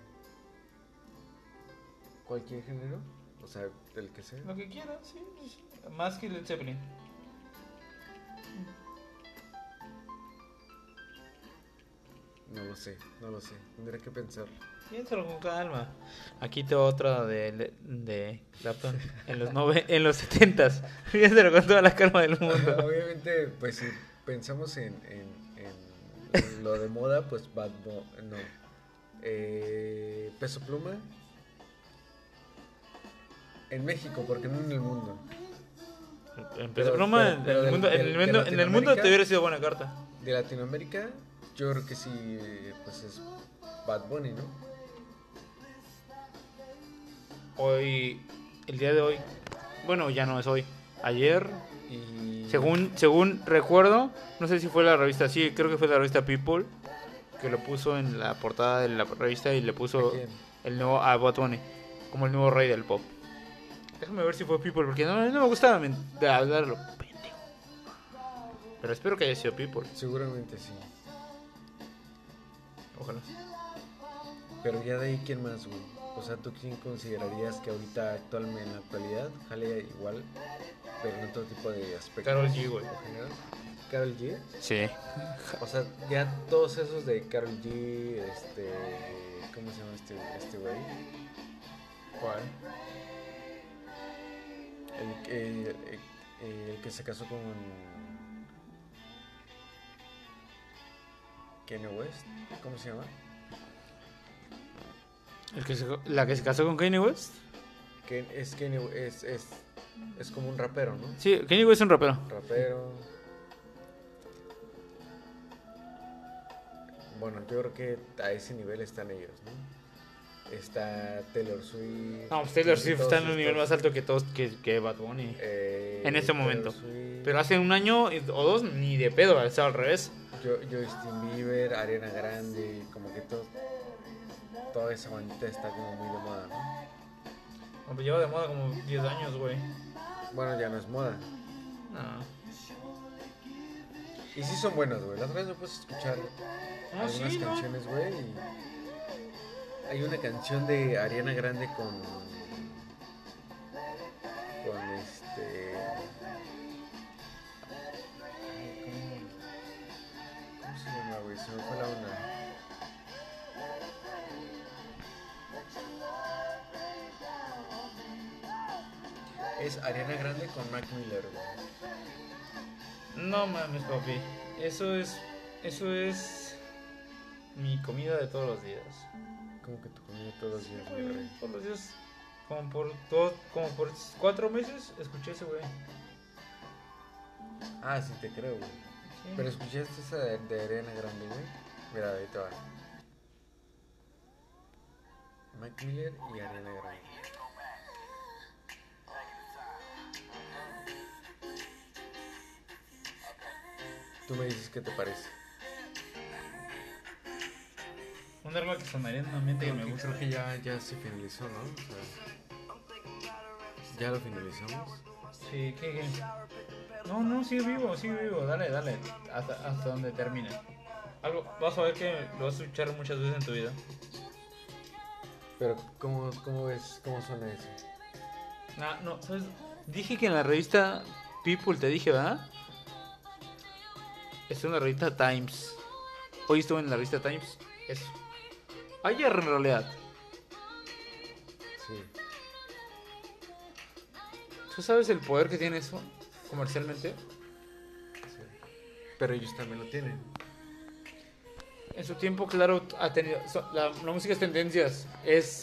¿Cualquier género? O sea, el que sea. Lo que sí, sí, sí. Más que Led Zeppelin. No lo sé, no lo sé. Tendré que pensar. Piénsalo con calma. Aquí te otra de, de Clapton en los, nove, en los 70s. Piénsalo con toda la calma del mundo. Obviamente, pues si pensamos en, en- en lo de moda, pues Bad Bo- no. Eh, Peso Pluma. En México, porque no en el mundo. Pero- broma, pero- en, el mundo, en, el mundo, en el mundo te hubiera sido buena carta. De Latinoamérica, yo creo que sí, pues es Bad Bunny, ¿no? hoy, el día de hoy, bueno, ya no es hoy, ayer, Y... según, según recuerdo, no sé si fue la revista, sí, creo que fue la revista People, que lo puso en la portada de la revista y le ¿A puso el nuevo a Bad Bunny como el nuevo rey del pop. Déjame ver si fue People, porque no, no me gusta men- de hablarlo, pendejo. Pero espero que haya sido People, Seguramente sí. Ojalá. Pero ya de ahí, ¿quién más, güey? O sea, ¿tú quién considerarías que ahorita, actualmente, en la actualidad, jale igual, pero en otro tipo de aspectos? Karol G, güey. ¿Karol G? Sí. O sea, ya todos esos de Karol G, este... ¿Cómo se llama este este güey? ¿Cuál? el, el, el- el que se casó con... Kanye West, ¿cómo se llama? El que se- la que se casó con Kanye West. Ken- es Kanye es, es, es como un rapero, ¿no? Sí, Kanye West es un rapero. Rapero. Bueno, yo creo que a ese nivel están ellos, ¿no? Está Taylor Swift. No, pues Taylor Swift está en un nivel más alto que todos que, que Bad Bunny. eh, en este Taylor momento. Swift, Pero hace un año o dos ni de pedo, estaba al revés. Jo- Justin Bieber, Ariana Grande, como que todo, toda esa bandita está como muy de moda, ¿no? Hombre, lleva de moda como 10 años, güey. Bueno, ya no es moda. No. Y sí son buenos, güey. Las otras me puse a escuchar Ah, algunas sí, ¿no? canciones, güey. Hay una canción de Ariana Grande con. Con este. Güey? Se me fue la onda. Es Ariana Grande con Mac Miller, güey. No mames, papi. Eso es. Eso es. Mi comida de todos los días. Como que tu comida todos los días, rey. Todos los días. Como por, dos, como por cuatro meses escuché ese güey. Ah, sí te creo, güey. Sí. Pero escuchaste esa de, de Ariana Grande, güey. Mira, ahí te va. Mac Miller y Ariana Grande. Tú me dices qué te parece. Un arma que sonaría en una mente que me gusta. creo que ya, ya se finalizó, ¿no? O sea, ya lo finalizamos. Sí, ¿qué, qué? No, no, sigue vivo, sigue vivo. Dale, dale. Hasta, hasta donde termine. Algo, vas a ver que lo vas a escuchar muchas veces en tu vida. Pero, ¿cómo, cómo ves, cómo suena eso? Ah, no, ¿sabes? Dije que en la revista People te dije, ¿verdad? Es una revista Times. Hoy estuve en la revista Times. Eso. Ayer en realidad. Sí. ¿Tú sabes el poder que tiene eso comercialmente? Pero ellos también lo tienen. En su tiempo, claro, ha tenido. so- La, la música es tendencias. Es